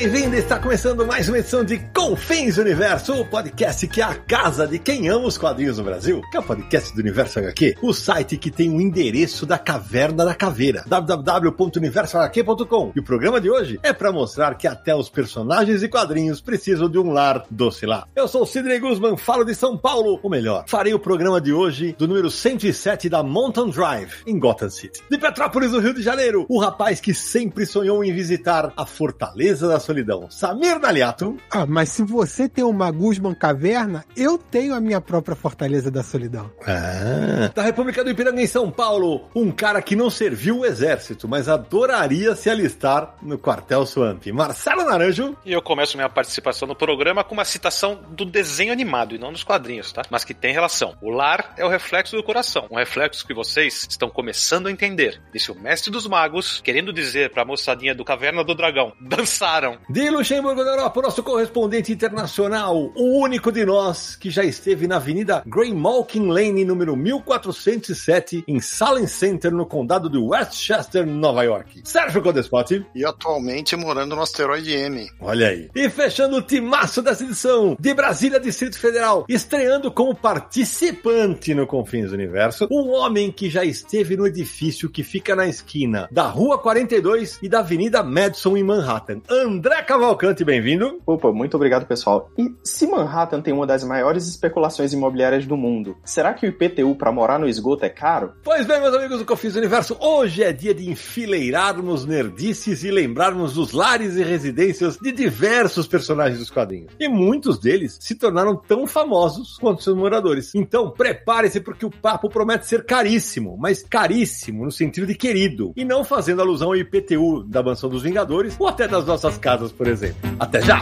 Bem-vindo! Está começando mais uma edição de Confins Universo, o podcast que é a casa de quem ama os quadrinhos no Brasil, que é o podcast do Universo HQ, o site que tem o endereço da Caverna da Caveira, www.universohq.com. E o programa de hoje é para mostrar que até os personagens e quadrinhos precisam de um lar doce lá. Eu sou o Sidney Guzman, falo de São Paulo, ou melhor, farei o programa de hoje do número 107 da Mountain Drive, em Gotham City. De Petrópolis, no Rio de Janeiro, o rapaz que sempre sonhou em visitar a Fortaleza da solidão. Samir Daliato. Ah, mas se você tem uma Guzman Caverna, eu tenho a minha própria Fortaleza da Solidão. Ah. Da República do Ipiranga em São Paulo, um cara que não serviu o exército, mas adoraria se alistar no quartel Swamp. Marcelo Naranjo. E eu começo minha participação no programa com uma citação do desenho animado e não dos quadrinhos, tá? Mas que tem relação. O lar é o reflexo do coração, um reflexo que vocês estão começando a entender. Disse o mestre dos magos, querendo dizer pra moçadinha do Caverna do Dragão: dançaram. De Luxemburgo da Europa, nosso correspondente internacional, o único de nós que já esteve na Avenida Graymalkin Lane, número 1407, em Salem Center, no condado de Westchester, Nova York. Sérgio Codespot. E atualmente morando no asteroide M. Olha aí. E fechando o timaço dessa edição, de Brasília, Distrito Federal, estreando como participante no Confins do Universo, um homem que já esteve no edifício que fica na esquina da Rua 42 e da Avenida Madison, em Manhattan. André André Cavalcante, bem-vindo. Opa, muito obrigado, pessoal. E se Manhattan tem uma das maiores especulações imobiliárias do mundo, será que o IPTU para morar no esgoto é caro? Pois bem, meus amigos do Confis Universo, hoje é dia de enfileirarmos nerdices e lembrarmos dos lares e residências de diversos personagens dos quadrinhos. E muitos deles se tornaram tão famosos quanto seus moradores. Então, prepare-se porque o papo promete ser caríssimo, mas caríssimo no sentido de querido, e não fazendo alusão ao IPTU da Mansão dos Vingadores ou até das nossas casas por exemplo. Até já!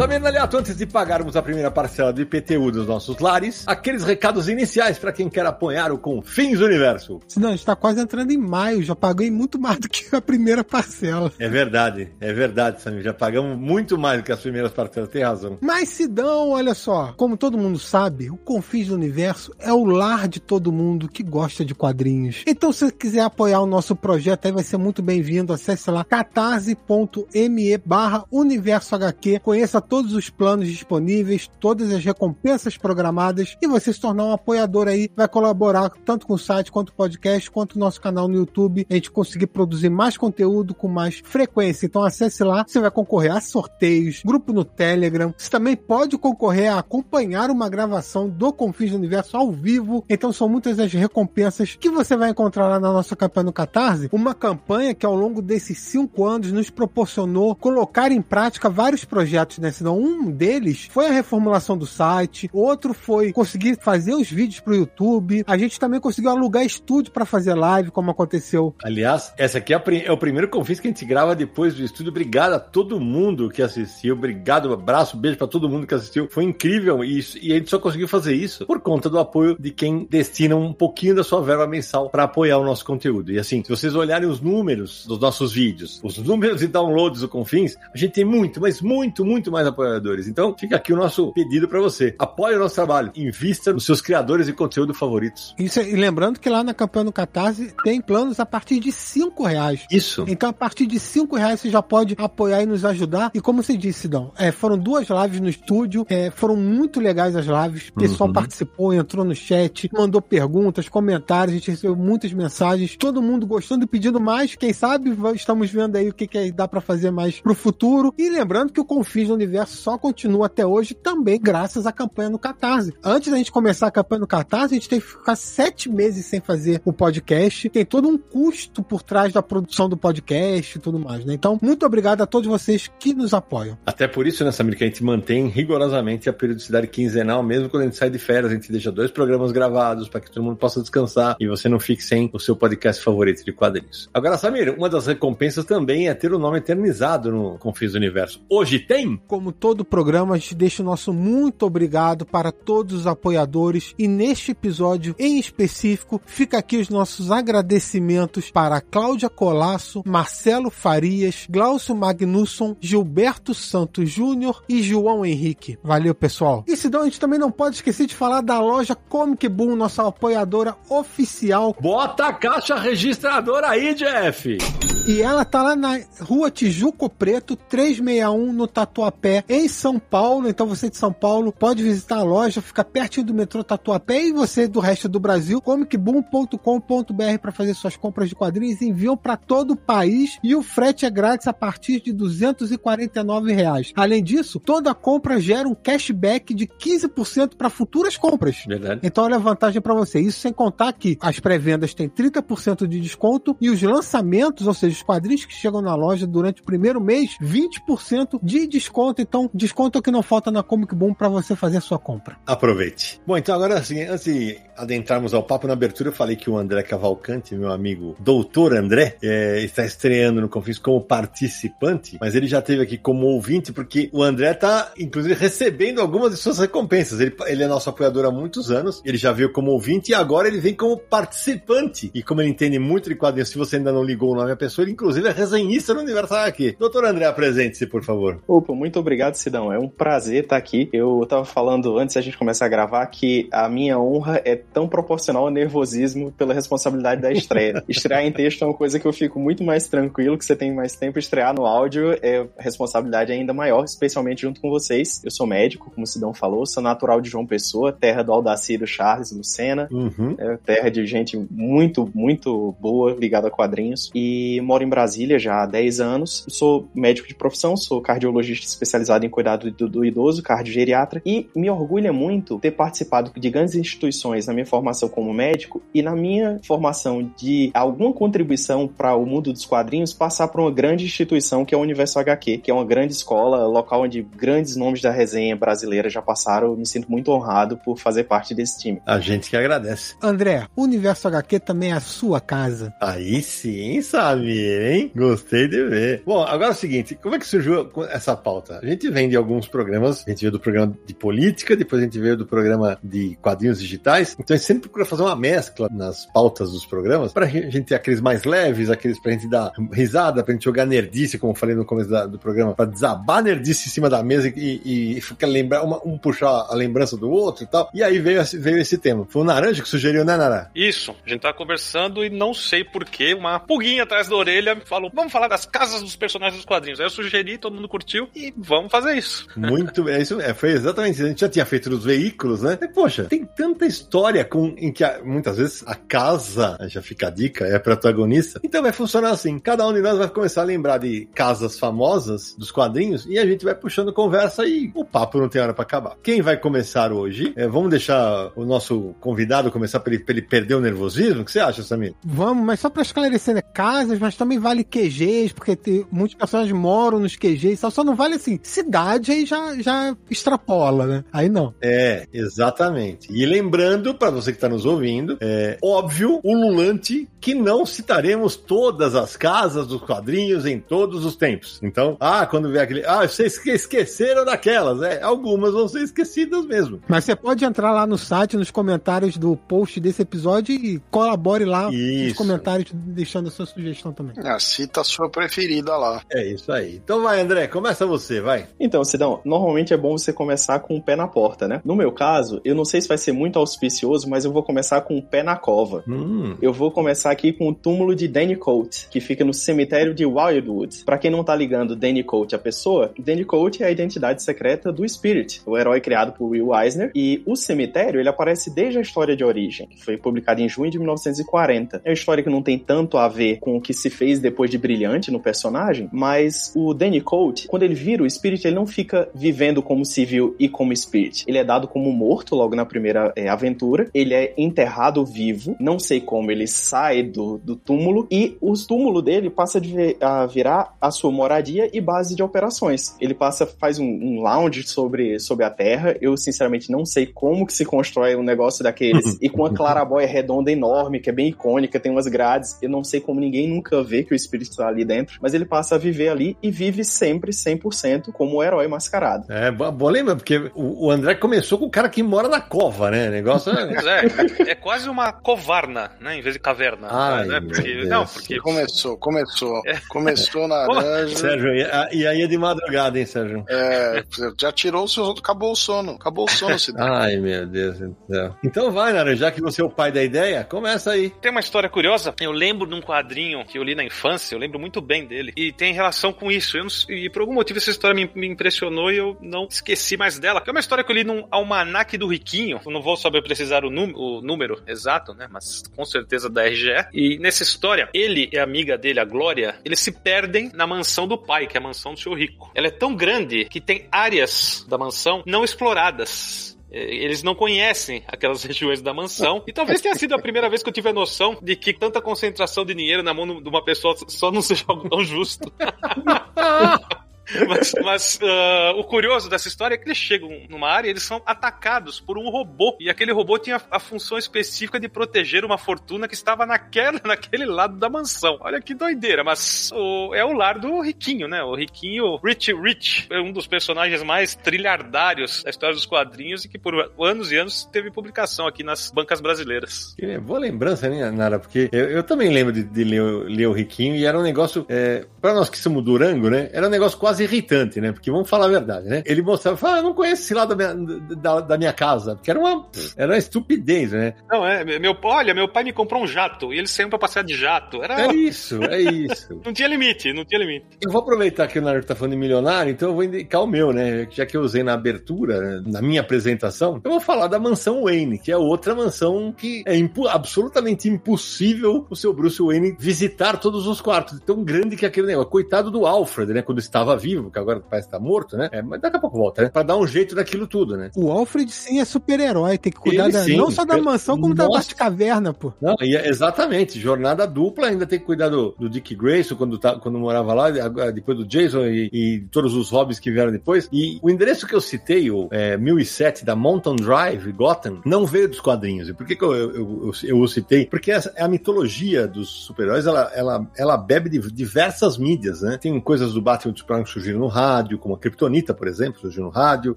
Sabendo, aliato, antes de pagarmos a primeira parcela do IPTU dos nossos lares, aqueles recados iniciais para quem quer apoiar o Confins do Universo. Não, a gente tá quase entrando em maio, já paguei muito mais do que a primeira parcela. É verdade, é verdade, Samir, já pagamos muito mais do que as primeiras parcelas, tem razão. Mas Sidão, olha só, como todo mundo sabe, o Confins do Universo é o lar de todo mundo que gosta de quadrinhos. Então, se você quiser apoiar o nosso projeto, aí vai ser muito bem-vindo. Acesse lá catarse.me barra universo HQ, conheça todos os planos disponíveis, todas as recompensas programadas e você se tornar um apoiador aí, vai colaborar tanto com o site quanto o podcast, quanto o nosso canal no YouTube, a gente conseguir produzir mais conteúdo com mais frequência. Então acesse lá, você vai concorrer a sorteios, grupo no Telegram, você também pode concorrer a acompanhar uma gravação do Confins do Universo ao vivo. Então são muitas as recompensas que você vai encontrar lá na nossa campanha no Catarse, uma campanha que ao longo desses cinco anos nos proporcionou colocar em prática vários projetos nessa não. Um deles foi a reformulação do site, outro foi conseguir fazer os vídeos pro YouTube. A gente também conseguiu alugar estúdio para fazer live, como aconteceu. Aliás, essa aqui é, é o primeiro confis que a gente grava depois do estúdio. Obrigado a todo mundo que assistiu. Obrigado, abraço, beijo para todo mundo que assistiu. Foi incrível isso. E a gente só conseguiu fazer isso por conta do apoio de quem destina um pouquinho da sua verba mensal para apoiar o nosso conteúdo. E assim, se vocês olharem os números dos nossos vídeos, os números de downloads do Confins, a gente tem muito, mas muito, muito mais apoiadores. Então, fica aqui o nosso pedido para você. Apoie o nosso trabalho. Invista nos seus criadores de conteúdo favoritos. Isso, e lembrando que lá na campanha do Catarse tem planos a partir de cinco reais. Isso. Então, a partir de cinco reais você já pode apoiar e nos ajudar. E como você disse, Dão, é, foram duas lives no estúdio, é, foram muito legais as lives. O pessoal uhum. participou, entrou no chat, mandou perguntas, comentários, a gente recebeu muitas mensagens, todo mundo gostando e pedindo mais. Quem sabe estamos vendo aí o que, que dá para fazer mais pro futuro. E lembrando que o Confins no Universo Universo só continua até hoje também graças à campanha no Catarse. Antes da gente começar a campanha no Catarse, a gente teve que ficar sete meses sem fazer o podcast. Tem todo um custo por trás da produção do podcast e tudo mais, né? Então, muito obrigado a todos vocês que nos apoiam. Até por isso, né, Samir, que a gente mantém rigorosamente a periodicidade quinzenal, mesmo quando a gente sai de férias, a gente deixa dois programas gravados para que todo mundo possa descansar e você não fique sem o seu podcast favorito de quadrinhos. Agora, Samir, uma das recompensas também é ter o nome eternizado no Confis do Universo. Hoje tem? Como todo programa, a gente deixa o nosso muito obrigado para todos os apoiadores e neste episódio em específico fica aqui os nossos agradecimentos para Cláudia Colasso, Marcelo Farias, Glaucio Magnusson, Gilberto Santos Júnior e João Henrique. Valeu, pessoal. E Sidão, a gente também não pode esquecer de falar da loja Comic Boom, nossa apoiadora oficial. Bota a caixa registradora aí, Jeff! E ela tá lá na rua Tijuco Preto, 361, no Tatuapé, em São Paulo. Então você de São Paulo pode visitar a loja, fica pertinho do metrô Tatuapé. E você do resto do Brasil, comicboom.com.br para fazer suas compras de quadrinhos. Enviam para todo o país e o frete é grátis a partir de 249 reais. Além disso, toda compra gera um cashback de 15% para futuras compras. Verdade. Então olha a vantagem para você. Isso sem contar que as pré-vendas têm 30% de desconto e os lançamentos, ou seja, os quadrinhos que chegam na loja durante o primeiro mês, 20% de desconto. Então, desconto é o que não falta na Comic Boom para você fazer a sua compra. Aproveite. Bom, então agora assim, antes de adentrarmos ao papo na abertura, eu falei que o André Cavalcante, meu amigo doutor André, é, está estreando no Confins como participante, mas ele já teve aqui como ouvinte, porque o André está, inclusive, recebendo algumas de suas recompensas. Ele, ele é nosso apoiador há muitos anos, ele já veio como ouvinte e agora ele vem como participante. E como ele entende muito de quadrinhos, se você ainda não ligou o nome à pessoa, ele inclusive é resenhista no Universal aqui. Doutor André, apresente-se, por favor. Opa, muito obrigado, Sidão. É um prazer estar aqui. Eu tava falando antes da gente começar a gravar que a minha honra é tão proporcional ao nervosismo pela responsabilidade da estreia. Estrear em texto é uma coisa que eu fico muito mais tranquilo, que você tem mais tempo. Estrear no áudio é responsabilidade ainda maior, especialmente junto com vocês. Eu sou médico, como o Sidão falou, sou natural de João Pessoa, terra do Aldaciro Charles Lucena, Uhum. é terra de gente muito, muito boa, ligada a quadrinhos. E moro em Brasília já há 10 anos. Sou médico de profissão, sou cardiologista especializado em cuidado do, do idoso, cardiogeriatra. E me orgulha muito ter participado de grandes instituições na minha formação como médico e na minha formação de alguma contribuição para o mundo dos quadrinhos passar por uma grande instituição que é o Universo HQ, que é uma grande escola, local onde grandes nomes da resenha brasileira já passaram. Eu me sinto muito honrado por fazer parte desse time. A gente que agradece. André, o Universo HQ também é a sua casa. Aí sim, Samir, hein? Gostei de ver. Bom, agora é o seguinte, como é que surgiu essa pauta? A gente vem de alguns programas, a gente veio do programa de política, depois a gente veio do programa de quadrinhos digitais, então a gente sempre procura fazer uma mescla nas pautas dos programas, pra gente ter aqueles mais leves, aqueles pra gente dar risada, pra gente jogar nerdice, como eu falei no começo da- do programa, pra desabar nerdice em cima da mesa e, e, e ficar lembrar, uma- um puxar a lembrança do outro e tal. E aí veio, veio esse tema. Foi o Naranja que sugeriu, né, Nara? Isso, a gente tá conversando e não sei porquê, uma pulguinha atrás da orelha falou: vamos falar das casas dos personagens dos quadrinhos. Aí eu sugeri, todo mundo curtiu e vamos fazer isso. Muito, é isso, é, foi exatamente isso. A gente já tinha feito dos veículos, né? E, poxa, tem tanta história com, em que a- muitas vezes a casa, já fica a dica, é a protagonista. Então vai funcionar assim: cada um de nós vai começar a lembrar de casas famosas dos quadrinhos e a gente vai puxando conversa e o papo não tem hora pra acabar. Quem vai começar hoje? É, vamos deixar o nosso convidado começar pra ele, pra ele perder o nervosismo? O que você acha, Samir? Vamos, mas só pra esclarecer, né? Casas, mas também vale QGs, porque tem, muitos personagens moram nos QGs, só, só não vale assim. Cidade aí já, já extrapola, né? Aí não. É, exatamente. E lembrando, para você que está nos ouvindo, é óbvio, ululante, que não citaremos todas as casas dos quadrinhos em todos os tempos. Então, ah, quando vier aquele. Ah, vocês esque- esqueceram daquelas, é. Algumas vão ser esquecidas mesmo. Mas você pode entrar lá no site, nos comentários do post desse episódio e colabore lá nos Isso. comentários, deixando a sua sugestão também. Ah, cita a sua preferida lá. É isso aí. Então vai, André, começa você, vai. Então, Sidão, normalmente é bom você começar com o pé na porta, né? No meu caso, eu não sei se vai ser muito auspicioso, mas eu vou começar com o pé na cova. Hum. Eu vou começar aqui com o túmulo de Danny Colt, que fica no cemitério de Wildwood. Pra quem não tá ligando Danny Colt a pessoa, Danny Colt é a identidade secreta do Spirit, o herói criado por Will Eisner, e o cemitério, ele aparece desde a história de origem, que foi publicada em junho de 1940. É uma história que não tem tanto a ver com o que se fez depois de Brilhante no personagem, mas o Danny Colt, quando ele vira o Spirit ele não fica vivendo como civil e como Spirit. Ele é dado como morto logo na primeira é, aventura. Ele é enterrado vivo. Não sei como ele sai do, do túmulo. E o túmulo dele passa de, a virar a sua moradia e base de operações. Ele passa, faz um, um lounge sobre, sobre a Terra. Eu, sinceramente, não sei como que se constrói um negócio daqueles. e com a clarabóia redonda enorme, que é bem icônica, tem umas grades. Eu não sei como ninguém nunca vê que o espírito está ali dentro. Mas ele passa a viver ali e vive sempre 100% como o herói mascarado. É, bom lembra, porque o, o André começou com o cara que mora na cova, né? O negócio é... Pois é, é quase uma covarna, né? Em vez de caverna. Ai, né? meu Porque, Deus. não, porque Começou, começou. É. Começou na laranja. Sérgio, e, a- e aí é de madrugada, hein, Sérgio? É, já tirou o seu. Acabou o sono. Acabou o sono, Cidade. Ai, meu Deus do céu. Então vai, Nara, já que você é o pai da ideia, começa aí. Tem uma história curiosa. Eu lembro de um quadrinho que eu li na infância, eu lembro muito bem dele. E tem relação com isso. Eu não e por algum motivo essa história me, me impressionou e eu não esqueci mais dela. É uma história que eu li num almanaque do Riquinho. Eu não vou saber precisar o, o número exato, né? Mas com certeza da RGE. E nessa história, ele e a amiga dele, a Glória, eles se perdem na mansão do pai, que é a mansão do seu rico. Ela é tão grande que tem áreas da mansão não exploradas. Eles não conhecem aquelas regiões da mansão. E talvez tenha sido a primeira vez que eu tive a noção de que tanta concentração de dinheiro na mão de uma pessoa só não seja algo tão justo. Mas, mas, ah, o curioso dessa história é que eles chegam numa área e eles são atacados por um robô. E aquele robô tinha a função específica de proteger uma fortuna que estava naquela, naquele lado da mansão. Olha que doideira, mas o- é o lar do Riquinho, né? O Riquinho Rich Rich é um dos personagens mais trilhardários da história dos quadrinhos e que por anos e anos teve publicação aqui nas bancas brasileiras. Que boa lembrança, né, Nara? Porque eu, eu também lembro de, de ler, ler o Riquinho e era um negócio, é, para nós que somos Durango, né? Era um negócio quase irritante, né? Porque vamos falar a verdade, né? Ele mostrava, fala, ah, eu não conheço esse lado da minha, da, da minha casa, porque era uma, era uma estupidez, né? Não, é, meu, olha, meu pai me comprou um jato e eles saíram pra passear de jato. Era, É isso, é isso. Não tinha limite, não tinha limite. Eu vou aproveitar que o Naruto tá falando de milionário, então eu vou indicar o meu, né? Já que eu usei na abertura, na minha apresentação, eu vou falar da mansão Wayne, que é outra mansão que é impo- absolutamente impossível o seu Bruce Wayne visitar todos os quartos. Tão grande que aquele negócio. Coitado do Alfred, né? Quando estava vivo, que agora parece estar morto, né? É, mas daqui a pouco volta, né? Pra dar um jeito daquilo tudo, né? O Alfred sim é super-herói, tem que cuidar Ele da- sim, não só da mansão, como da Nossa. Batcaverna, pô. Não, e é- exatamente, jornada dupla, ainda tem que cuidar do, do Dick Grayson quando, tá, quando morava lá, depois do Jason e, e todos os hobbies que vieram depois. E o endereço que eu citei, o é, 1007 da Mountain Drive, Gotham, não veio dos quadrinhos. E por que, que eu, eu, eu, eu o citei? Porque essa, a mitologia dos super-heróis, ela, ela, ela bebe de diversas mídias, né? Tem coisas do Batman do Superman surgiram no rádio, como a Kryptonita, por exemplo, surgiu no rádio.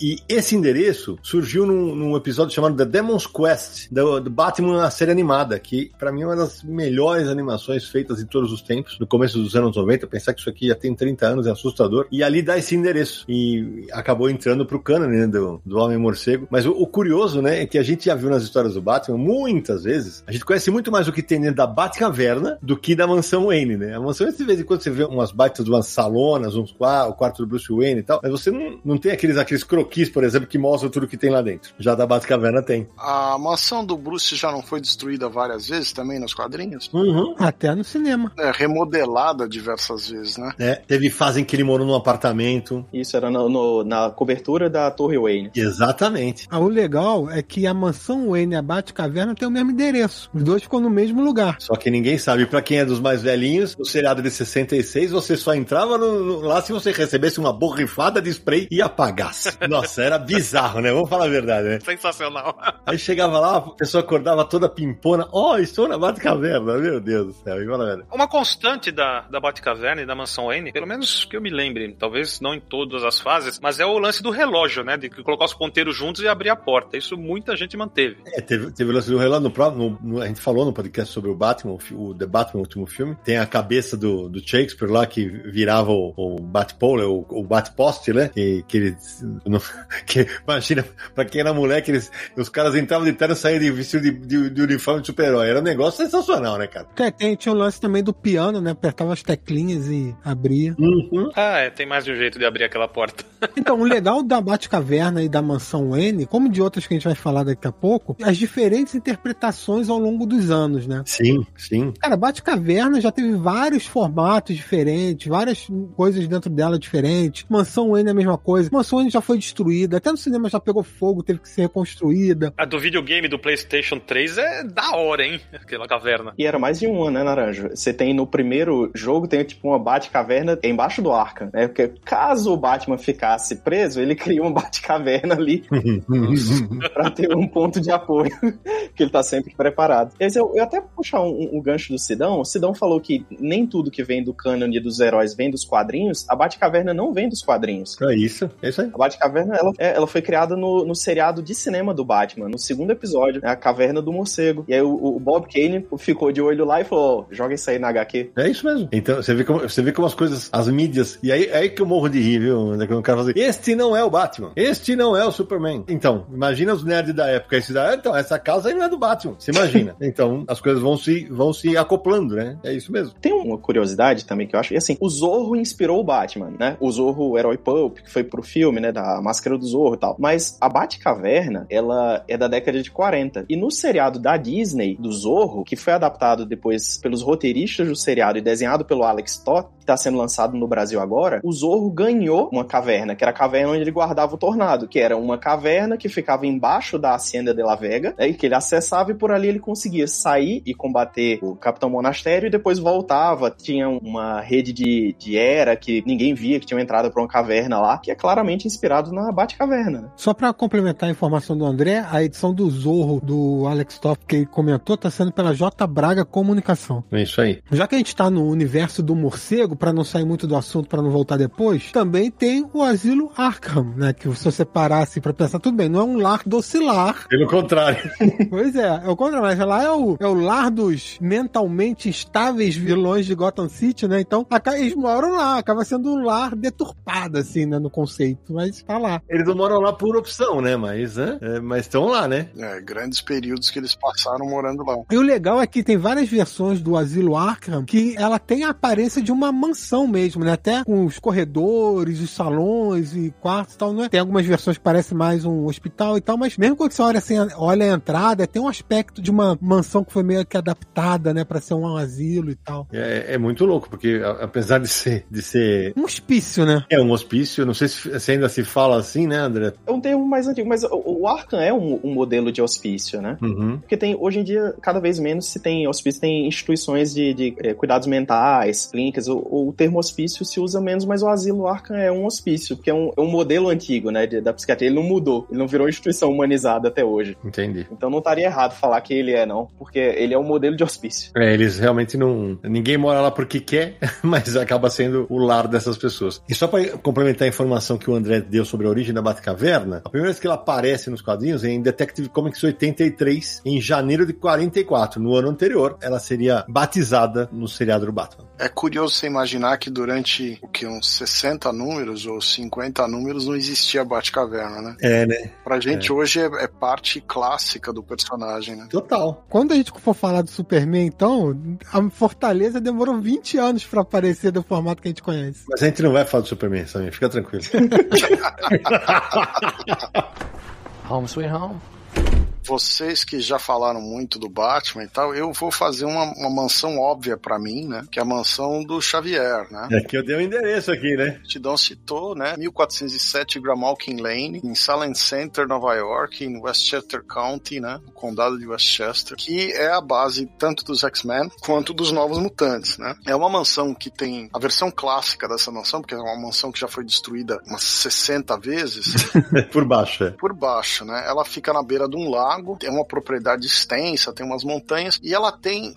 E esse endereço surgiu num, num episódio chamado The Demon's Quest, do, do Batman, a série animada, que pra mim é uma das melhores animações feitas em todos os tempos, no começo dos anos 90. Pensar que isso aqui já tem 30 anos é assustador. E ali dá esse endereço. E acabou entrando pro cânone né, do, do Homem-Morcego. Mas o, o curioso, né, é que a gente já viu nas histórias do Batman, muitas vezes, a gente conhece muito mais o que tem dentro da Batcaverna do que da mansão Wayne, né? A mansão, de vez em quando, você vê umas baitas, umas salonas, uns qua- o quarto do Bruce Wayne e tal, mas você não, não tem aqueles, aqueles croquis, por exemplo, que mostram tudo que tem lá dentro. Já da Batcaverna tem. A mansão do Bruce já não foi destruída várias vezes também nos quadrinhos? Uhum. Até no cinema. É, remodelada diversas vezes, né? É, teve fase em que ele morou num apartamento. Isso era no- no- na cobertura da Torre Wayne. Exatamente. Ah, o legal é que a mansão Wayne e a Batcaverna tem o mesmo endereço. Os dois ficam no mesmo lugar. Só que ninguém sabe. Pra quem é dos mais velhinhos, o seriado de 66, você só entrava no- no- lá se você recebesse uma borrifada de spray e apagasse. Nossa, era bizarro, né? Vamos falar a verdade, né? Sensacional. Aí chegava lá, a pessoa acordava toda pimpona. Ó, oh, estou na Batcaverna, meu Deus do céu. Uma constante da, da Batcaverna e da Mansão Wayne, pelo menos que eu me lembre, talvez não em todas as fases, mas é o lance do relógio, né? De colocar os ponteiros juntos e abrir a porta. Isso muita gente manteve. É, teve, teve o lance do relógio no próprio. no- no- a gente falou no podcast sobre o Batman, o, o The Batman, o último filme. Tem a cabeça do, do Shakespeare lá que virava o, o Batpole, o, o Batpost, né? Que, que ele. não- que, imagina, pra quem era moleque, eles, os caras entravam de terno e saíam de vestido de, de, de uniforme de super-herói. Era um negócio sensacional, né, cara? Tem, tem- tinha o lance também do piano, né? Apertava as teclinhas e abria. Uhum. Ah, é, tem mais de um jeito de abrir aquela porta. Então, o legal da Batcaverna e da Mansão Wayne, como de outras que a gente vai falar daqui a pouco, as diferentes interpretações ao longo dos anos, né? Sim, sim. Cara, Batcaverna já teve vários formatos diferentes, várias coisas dentro dela. Dela diferente. Mansão Wayne é a mesma coisa. Mansão Wayne já foi destruída, até no cinema já pegou fogo, teve que ser reconstruída. A do videogame do PlayStation 3 é da hora, hein? Aquela caverna. E era mais de uma, né, Naranja? Você tem no primeiro jogo, tem tipo uma Batcaverna embaixo do Arkham, né? Porque caso o Batman ficasse preso, ele cria uma Batcaverna ali pra ter um ponto de apoio, que ele tá sempre preparado. Dizer, eu, eu até puxar um, um, gancho do Sidão, o Sidão falou que nem tudo que vem do cânone dos heróis vem dos quadrinhos, a Batcaverna não vem dos quadrinhos. É isso, é isso aí. A Batcaverna, ela, é, ela foi criada no, no seriado de cinema do Batman, no segundo episódio, né, a Caverna do Morcego. E aí o, o Bob Kane ficou de olho lá e falou, oh, joga isso aí na HQ. É isso mesmo. Então, você vê como, você vê como as coisas, as mídias, e aí, é aí que eu morro de rir, viu? Quando o cara fala assim, este não é o Batman, este não é o Superman. Então, imagina os nerds da época, esse da, então, essa casa aí não é do Batman, você imagina. então, as coisas vão se, vão se acoplando, né? É isso mesmo. Tem uma curiosidade também que eu acho, e assim, o Zorro inspirou o Batman, né? O Zorro, o herói Pulp, que foi pro filme, né, da Máscara do Zorro e tal. Mas a Batcaverna, ela é da década de 40. E no seriado da Disney, do Zorro, que foi adaptado depois pelos roteiristas do seriado e desenhado pelo Alex Toth, que tá sendo lançado no Brasil agora, o Zorro ganhou uma caverna, que era a caverna onde ele guardava o tornado, que era uma caverna que ficava embaixo da Hacienda de la Vega, né, e que ele acessava e por ali ele conseguia sair e combater o Capitão Monastério e depois voltava. Tinha uma rede de, de era que ninguém via, que tinha uma entrada para uma caverna lá, que é claramente inspirado na Batcaverna. Né? Só para complementar a informação do André, a edição do Zorro do Alex Toff que ele comentou tá sendo pela J Braga Comunicação. É isso aí. Já que a gente tá no universo do morcego, para não sair muito do assunto, para não voltar depois, também tem o Asilo Arkham, né? Que se você parasse para pensar, tudo bem, não é um lar docilar. Pelo contrário. pois é, é o contrário, mas lá é o, é o lar dos mentalmente instáveis vilões de Gotham City, né? Então, eles moram lá, acaba sendo lar deturpado, assim, né? No conceito, mas tá lá. Eles não moram lá por opção, né? Mas é, é mas estão lá, né? É, grandes períodos que eles passaram morando lá. E o legal é que tem várias versões do Asilo Arkham que ela tem a aparência de uma mansão mesmo, né? Até com os corredores, os salões e quartos e tal, né? Tem algumas versões que parecem mais um hospital e tal, mas mesmo quando você olha assim, olha a entrada, tem um aspecto de uma mansão que foi meio que adaptada, né, para ser um asilo e tal. É, é, muito louco, porque apesar de ser de ser um hospício, né? É um hospício, não sei se, se ainda se fala assim, né, André? É um termo mais antigo, mas o, o Arkham é um, um, modelo de hospício, né? Uhum. Porque tem hoje em dia cada vez menos se tem hospício, tem instituições de, de é, cuidados mentais, clínicas. O, o, termo hospício se usa menos, mas o asilo Arkham é um hospício, porque é um, é um modelo antigo, né, de, da psiquiatria. Ele não mudou, ele não virou instituição humanizada até hoje. Entendi. Então não estaria errado falar que ele é, não, porque ele é um modelo de hospício. É, eles realmente não. Ninguém mora lá porque quer, mas acaba sendo o lar dessas pessoas. E só para complementar a informação que o André deu sobre a origem da Batcaverna, a primeira vez que ela aparece nos quadrinhos é em Detective Comics 83, em janeiro de 44. No ano anterior, ela seria batizada no seriado do Batman. É curioso você imaginar que durante o que uns 60 números ou 50 números não existia Batcaverna, né? É, né? Pra gente é. hoje é, é, parte clássica do personagem, né? Total. Quando a gente for falar do Superman, então, a Fortaleza demorou 20 anos para aparecer do formato que a gente conhece. Mas a gente não vai falar do Superman, Samir, fica tranquilo. home sweet home vocês que já falaram muito do Batman e tal, eu vou fazer uma, uma mansão óbvia para mim, né? Que é a mansão do Xavier, né? É que eu dei o um endereço aqui, né? O Tidão citou, né? 1407 Gramalkin Lane, em Salem Center, Nova York, em Westchester County, né? O condado de Westchester, que é a base tanto dos X-Men quanto dos Novos Mutantes, né? É uma mansão que tem a versão clássica dessa mansão, porque é uma mansão que já foi destruída umas 60 vezes. Por baixo, é. Por baixo, né? Ela fica na beira de um lago lago, é uma propriedade extensa, tem umas montanhas, e ela tem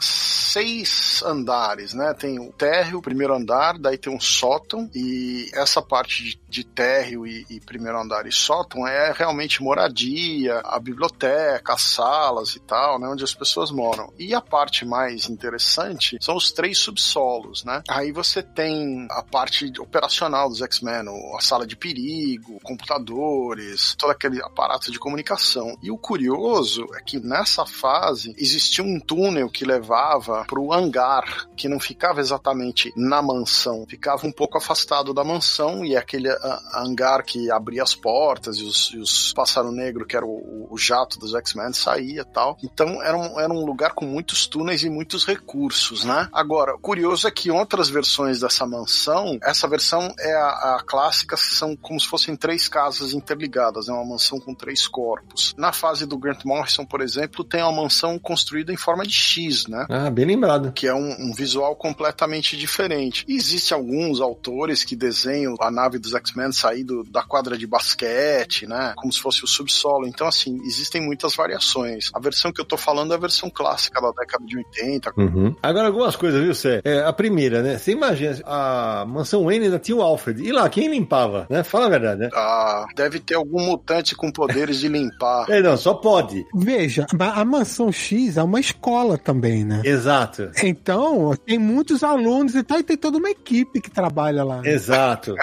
seis andares, né? Tem o térreo, o primeiro andar, daí tem um sótão, e essa parte de, de térreo e, e, primeiro andar e sótão é realmente moradia, a biblioteca, as salas e tal, né? Onde as pessoas moram. E a parte mais interessante são os três subsolos, né? Aí você tem a parte operacional dos X-Men, a sala de perigo, computadores, todo aquele aparato de comunicação. E o curioso é que nessa fase existia um túnel que levava pro hangar, que não ficava exatamente na mansão, ficava um pouco afastado da mansão e aquele a, hangar que abria as portas e os, e os Pássaro Negro, que era o, o jato dos X-Men, saía e tal. Então era um, era um lugar com muitos túneis e muitos recursos, né? Agora, curioso é que outras versões dessa mansão, essa versão é a, a clássica, são como se fossem três casas interligadas, é né? uma mansão com três corpos. Na fase do Grant Morrison, por exemplo, tem uma mansão construída em forma de X, né? Ah, bem lembrado. Que é um, um visual completamente diferente. E existem alguns autores que desenham a nave dos X-Men sair do, da quadra de basquete, né? Como se fosse o subsolo. Então, assim, existem muitas variações. A versão que eu tô falando é a versão clássica da década de 80. Uhum. Agora, algumas coisas, viu, Cé? É, a primeira, né? Você imagina, a mansão Wayne ainda tinha o Alfred. E lá, quem limpava, né? Fala a verdade, né? Ah, deve ter algum mutante com poderes de limpar. É, não, só pode. Veja, a, a mansão X é uma escola também, né? Exato. Então, tem muitos alunos e tal, e tem toda uma equipe que trabalha lá. Né? Exato.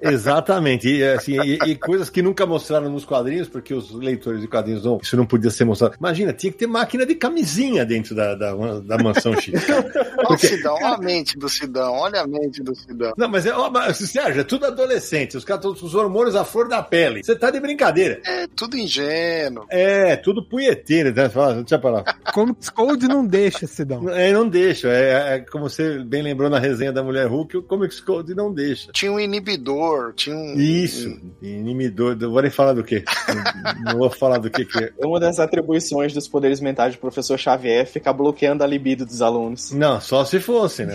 Exatamente. E, assim, e, e, coisas que nunca mostraram nos quadrinhos, porque os leitores de quadrinhos não, isso não podia ser mostrado. Imagina, tinha que ter máquina de camisinha dentro da, da, da mansão X. Olha o Sidão, olha a mente do Sidão, olha a mente do Sidão. Não, mas, é, mas Sérgio, é tudo adolescente, os caras todos os hormônios à flor da pele. Você tá de brincadeira. É, tudo ingênuo. É, tudo punheteiro, né? Deixa pra lá. Comics Code não deixa, Sidão. É, não deixa. É, é, como você bem lembrou na resenha da Mulher Hulk, o Comics Code não deixa. Tinha um inibidor, tinha um. Isso, inibidor. Vou nem falar do quê? não, vou falar do que, que é. Uma das atribuições dos poderes mentais do professor Xavier é ficar bloqueando a libido dos alunos. Não, só se fosse, né?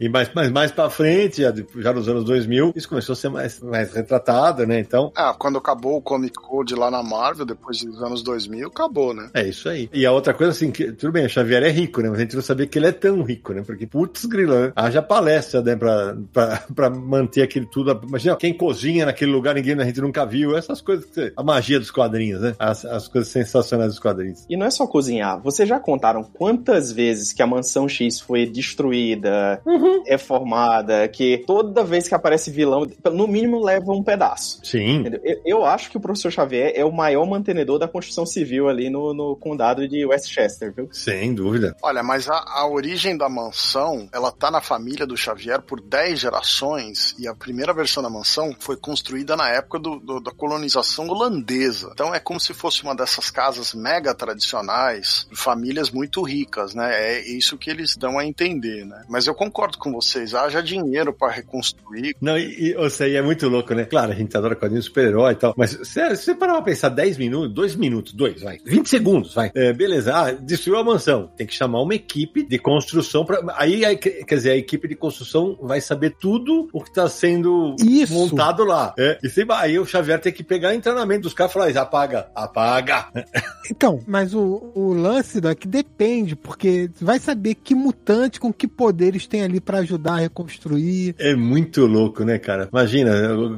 e mais, mais, mais pra frente, já, já nos anos 2000, isso começou a ser mais, mais retratado, né? Então. Ah, quando acabou o Comic Code lá na Marvel, depois dos anos 2000, acabou, né? É isso aí. E a outra coisa, assim, que, tudo bem, o Xavier é rico, né? Mas a gente sabia que ele é tão rico, né? Porque, putz, grila, né? haja palestra, né? Pra, pra, pra manter aquele tudo. Imagina, quem cozinha naquele lugar, ninguém a gente nunca viu. Essas coisas, a magia dos quadrinhos, né? As, as coisas sensacionais dos quadrinhos. E não é só cozinhar. Vocês já contaram quantas vezes que a mansão X foi destruída, uhum. reformada, que toda vez que aparece vilão, no mínimo leva um pedaço. Sim. Eu, eu, acho que o professor Xavier é o maior mantenedor da construção civil ali no, no condado de Westchester, viu? Sem dúvida. Olha, mas a, a origem da mansão, ela tá na família do Xavier por 10 gerações e a primeira versão da mansão foi construída na época do, do, da colonização holandesa. Então é como se fosse uma dessas casas mega tradicionais, de famílias muito ricas, né? É isso que eles dão a entender, né? Mas eu concordo com vocês, haja dinheiro para reconstruir. Não, e, e, seja, e é muito louco, né? Claro, a gente adora quadrinhos super-herói e tal, mas se você parar pra pensar 10 minutos, 2 minutos, 2, vai, 20 segundos, vai. É, beleza, ah, destruiu a mansão. Tem que chamar uma equipe de construção para aí, aí, quer dizer, a equipe de construção vai saber tudo o que tá sendo Isso. montado lá. É, e sempre, aí o Xavier tem que pegar o treinamento dos caras e falar, apaga, apaga. Então, mas o, o lance da que depende, porque vai saber que mutante com que poderes tem ali para ajudar a reconstruir. É muito louco, né, cara? Imagina,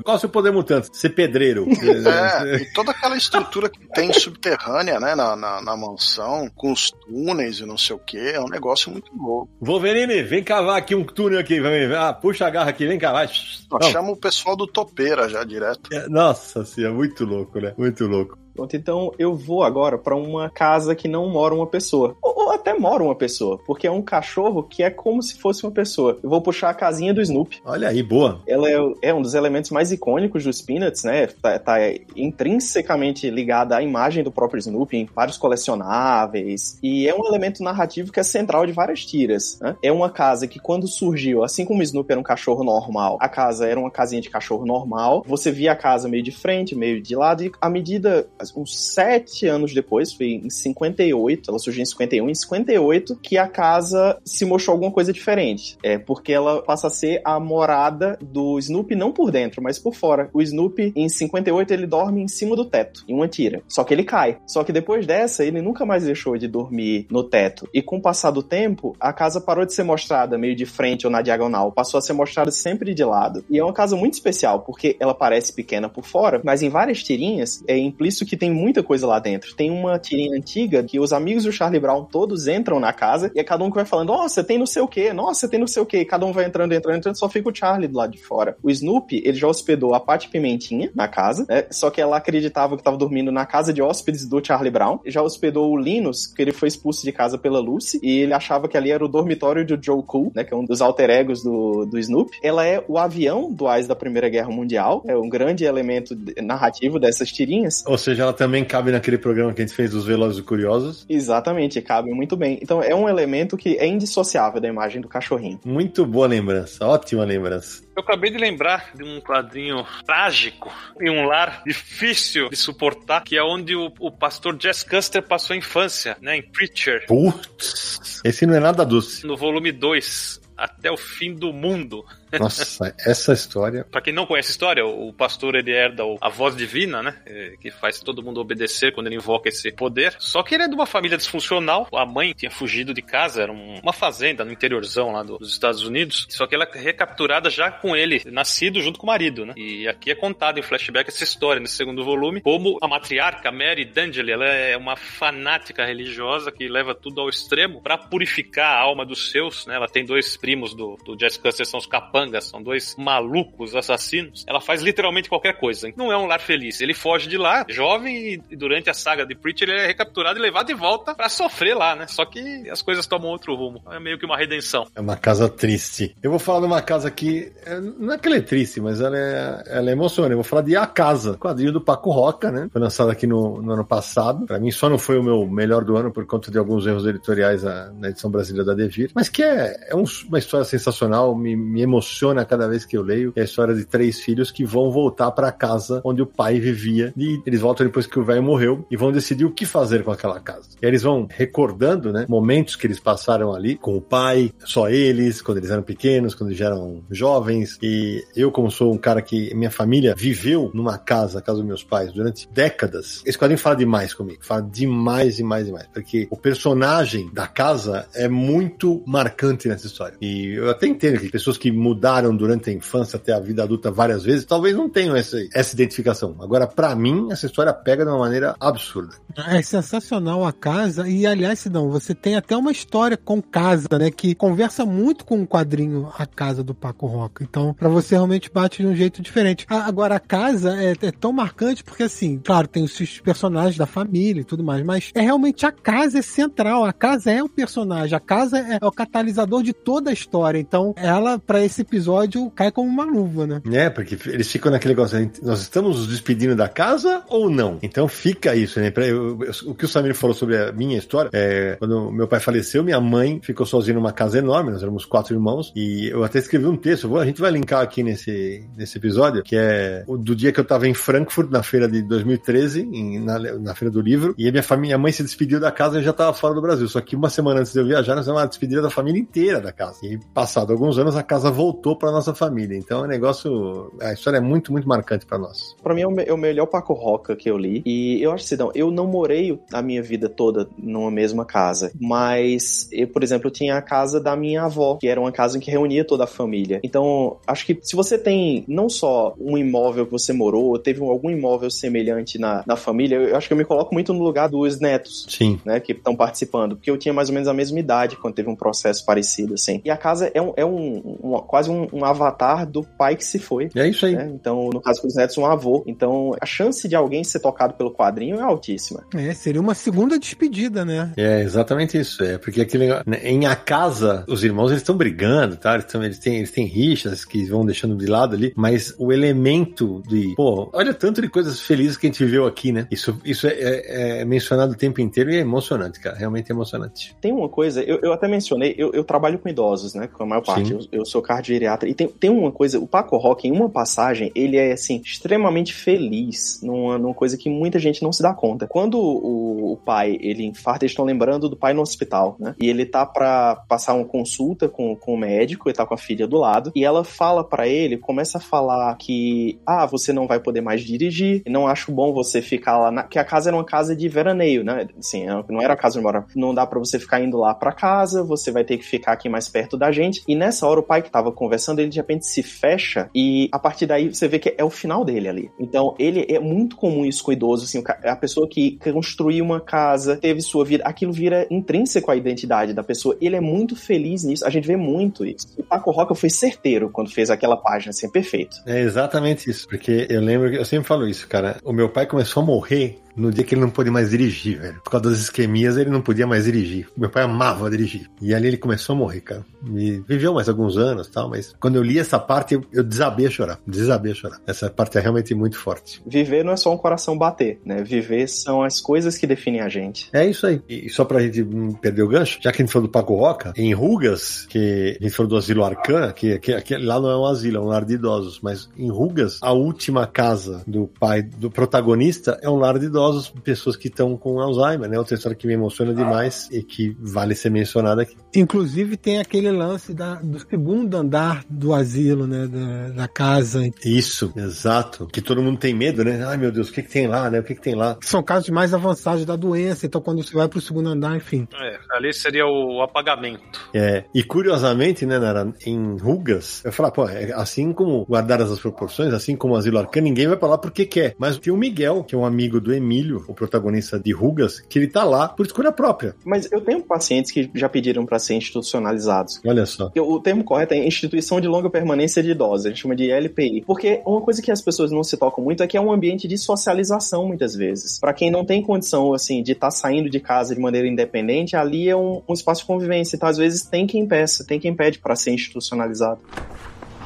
qual é o seu poder mutante? Ser pedreiro. é, e toda aquela estrutura que tem subterrânea, né, na, na, na, mansão, com os túneis e não sei o que, é um negócio muito louco. Wolverine, vem cavar aqui um túnel aqui, vem, ah, puxa a garra aqui, vem cavar. chama o pessoal do topeira já direto. É, nossa senhora, muito louco, né? Muito louco. Pronto, então eu vou agora para uma casa que não mora uma pessoa. Ou, ou, até mora uma pessoa, porque é um cachorro que é como se fosse uma pessoa. Eu vou puxar a casinha do Snoopy. Olha aí, boa. Ela é, é um dos elementos mais icônicos dos Peanuts, né? Tá, tá intrinsecamente ligada à imagem do próprio Snoopy, em vários colecionáveis. E é um elemento narrativo que é central de várias tiras. Né? É uma casa que, quando surgiu, assim como o Snoopy era um cachorro normal, a casa era uma casinha de cachorro normal. Você via a casa meio de frente, meio de lado, e à medida uns sete anos depois, foi em 58, ela surgiu em 51, em 58, que a casa se mostrou alguma coisa diferente. É porque ela passa a ser a morada do Snoopy, não por dentro, mas por fora. O Snoopy, em 58, ele dorme em cima do teto, em uma tira. Só que ele cai. Só que depois dessa, ele nunca mais deixou de dormir no teto. E com o passar do tempo, a casa parou de ser mostrada meio de frente ou na diagonal, passou a ser mostrada sempre de lado. E é uma casa muito especial, porque ela parece pequena por fora, mas em várias tirinhas é implícito que tem muita coisa lá dentro. Tem uma tirinha antiga que os amigos do Charlie Brown todos entram na casa e é cada um que vai falando, nossa, tem não sei o que, nossa, tem não sei o que, cada um vai entrando, entrando, entrando, só fica o Charlie do lado de fora. O Snoopy, ele já hospedou a Patty Pimentinha na casa, né? Só que ela acreditava que tava dormindo na casa de hóspedes do Charlie Brown. Já hospedou o Linus, que ele foi expulso de casa pela Lucy, e ele achava que ali era o dormitório do Joe Cool, né? Que é um dos alter egos do, do Snoopy. Ela é o avião do AIS da Primeira Guerra Mundial, é um grande elemento narrativo dessas tirinhas. Ou seja, ela também cabe naquele programa que a gente fez dos Velozes e Curiosos. Exatamente, cabe muito bem. Então é um elemento que é indissociável da imagem do cachorrinho. Muito boa lembrança, ótima lembrança. Eu acabei de lembrar de um quadrinho trágico em um lar difícil de suportar, que é onde o, o pastor Jess Custer passou a infância, né? Em Preacher. Putz, esse não é nada doce. No volume 2, Até o Fim do Mundo. Nossa, essa história. Pra quem não conhece a história, o pastor ele herda a voz divina, né? É, que faz todo mundo obedecer quando ele invoca esse poder. Só que ele é de uma família disfuncional. A mãe tinha fugido de casa, era uma fazenda no interiorzão lá dos Estados Unidos. Só que ela é recapturada já com ele, nascido junto com o marido, né? E aqui é contado em flashback essa história nesse segundo volume, como a matriarca Mary D'Angeli, ela é uma fanática religiosa que leva tudo ao extremo para purificar a alma dos seus, né? Ela tem dois primos do, do Jess Custer, são os capangas, são dois malucos assassinos. Ela faz literalmente qualquer coisa. Não é um lar feliz. Ele foge de lá, jovem, e durante a saga de Preacher ele é recapturado e levado de volta para sofrer lá, né? Só que as coisas tomam outro rumo. É meio que uma redenção. É uma casa triste. Eu vou falar de uma casa que. Não é que ela é triste, mas ela é, ela é emocionante. Eu vou falar de A Casa, quadrinho do Paco Roca, né? Foi lançado aqui no, no ano passado. Para mim, só não foi o meu melhor do ano por conta de alguns erros editoriais na, na edição brasileira da Devir. Mas que é, é um, uma história sensacional, me, me emociona cada vez que eu leio. É a história de três filhos que vão voltar para casa onde o pai vivia. E eles voltam depois que o velho morreu e vão decidir o que fazer com aquela casa. E eles vão recordando, né? Momentos que eles passaram ali com o pai, só eles, quando eles eram pequenos, quando eles eram jovens. E eu, como sou um cara que minha família viveu numa casa, a casa dos meus pais, durante décadas, esse quadrinho fala demais comigo. Fala demais, demais, demais. Porque o personagem da casa é muito marcante nessa história. E eu até entendo que pessoas que mudaram durante a infância até a vida adulta várias vezes, talvez não tenham essa, essa identificação. Agora, para mim, essa história pega de uma maneira absurda. É sensacional a casa. E, aliás, não, você tem até uma história com casa, né? Que conversa muito com o quadrinho A Casa do Paco Roca. Então, para você realmente bate de um jeito diferente. Agora, a casa é, é, tão marcante porque, assim, claro, tem os personagens da família e tudo mais, mas é realmente a casa é central. A casa é o personagem. A casa é, é o catalisador de toda a história. Então, ela, para esse episódio, cai como uma luva, né? É, porque eles ficam naquele negócio, nós estamos nos despedindo da casa ou não? Então fica isso, né? Eu, eu, o que o Samir falou sobre a minha história, é, quando meu pai faleceu, minha mãe ficou sozinha numa casa enorme, nós éramos quatro irmãos, e eu até escrevi um texto, a gente vai linkar aqui nesse, nesse episódio, que é do dia que eu tava em Frankfurt, na feira de 2013, em, na, na feira do livro, e a minha família, minha mãe se despediu da casa e já tava fora do Brasil. Só que uma semana antes de eu viajar, nós fizemos uma despedida da família inteira da casa. E passado alguns anos, a casa voltou para nossa família. Então é um negócio. A história é muito, muito marcante para nós. Para mim é o, é o melhor Paco Roca que eu li. E eu acho assim, não, eu não morei a minha vida toda numa mesma casa. Mas, eu, por exemplo, eu tinha a casa da minha avó, que era uma casa em que reunia toda a família. Então, acho que se você tem não só um imóvel que você morou, ou teve algum imóvel semelhante na, na família, eu acho que eu me coloco muito no lugar dos netos. Sim. Né, que estão participando. Porque eu tinha mais ou menos a mesma idade quando teve um processo parecido, assim. E a casa é, um, é um, um quase um, um avatar do pai que se foi. É isso aí. Né? Então, no caso dos netos, um avô. Então, a chance de alguém ser tocado pelo quadrinho é altíssima. É, seria uma segunda despedida, né? É, exatamente isso. É, porque aquele, né, em A Casa, os irmãos eles estão brigando, tá? Eles, tão, eles, têm, eles têm rixas que vão deixando de lado ali, mas o elemento de, pô, olha tanto de coisas felizes que a gente viveu aqui, né? Isso, isso é, é, é mencionado o tempo inteiro e é emocionante, cara. Realmente é emocionante. Tem uma coisa, eu, eu até mencionei, eu, eu trabalho com idosos, né? Com a maior parte. Eu, eu, sou E tem, tem uma coisa, o Paco Rock, em uma passagem, ele é, assim, extremamente feliz numa, numa coisa que muita gente não se dá conta. Quando o, o pai, ele infarta, eles estão lembrando do pai no hospital, né? E ele tá pra passar uma consulta com, com o médico, ele tá com a filha do lado, e ela fala para ele, começa a falar que, ah, você não vai poder mais dirigir, não acho bom você ficar lá, na... que a casa era uma casa de veraneio, né? Assim, não era a casa de mora. Não dá para você ficar indo lá para casa, você vai ter que ficar aqui mais perto perto da gente. E nessa hora o pai que tava conversando, ele de repente se fecha e a partir daí você vê que é o final dele ali. Então ele é muito comum isso com idoso, assim, a pessoa que construiu uma casa, teve sua vida, aquilo vira intrínseco à identidade da pessoa. Ele é muito feliz nisso, a gente vê muito isso. O Paco Roca foi certeiro quando fez aquela página, assim, perfeito. É exatamente isso, porque eu lembro eu sempre falo isso, cara. O meu pai começou a morrer no dia que ele não pôde mais dirigir, velho. Por causa das isquemias, ele não podia mais dirigir. Meu pai amava dirigir. E ali ele começou a morrer, cara. E viveu mais alguns anos tal, mas quando eu li essa parte, eu, eu desabei a chorar. Desabei a chorar. Essa parte é realmente muito forte. Viver não é só um coração bater, né? Viver são as coisas que definem a gente. É isso aí. E só pra gente não perder o gancho, já que a gente falou do Paco Roca, em Rugas, que a gente falou do asilo Arcan, que, que, que lá não é um asilo, é um lar de idosos, mas em Rugas, a última casa do pai do protagonista é um lar de idosos, pessoas que estão com Alzheimer, né? Outra história que me emociona demais e que vale ser mencionada aqui. Inclusive tem aquele lance da, do segundo andar do asilo, né? Da, da, casa. Isso, exato. Que todo mundo tem medo, né? Ai meu Deus, o que, que tem lá, né? O que, que tem lá? São casos mais avançados da doença, então quando você vai pro segundo andar, enfim. É, ali seria o apagamento. É, e curiosamente, né, Nara, em Rugas, eu falo, pô, é assim como guardadas as proporções, assim como o asilo arcano, ninguém vai pra lá porque quer. Mas tem o Miguel, que é um amigo do Emílio, o protagonista de Rugas, que ele tá lá por escolha própria. Mas eu tenho pacientes que já pediram para ser institucionalizados. Olha só. O termo correto é instituição de longa permanência de idosos, a gente chama de LPI. Porque uma coisa que as pessoas não se tocam muito é que é um ambiente de socialização muitas vezes. Para quem não tem condição assim de estar tá saindo de casa de maneira independente, ali é um, um espaço de convivência. Então às vezes tem quem peça, tem quem pede para ser institucionalizado.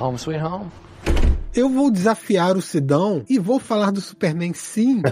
Home sweet home. Eu vou desafiar o Sidão e vou falar do Superman sim,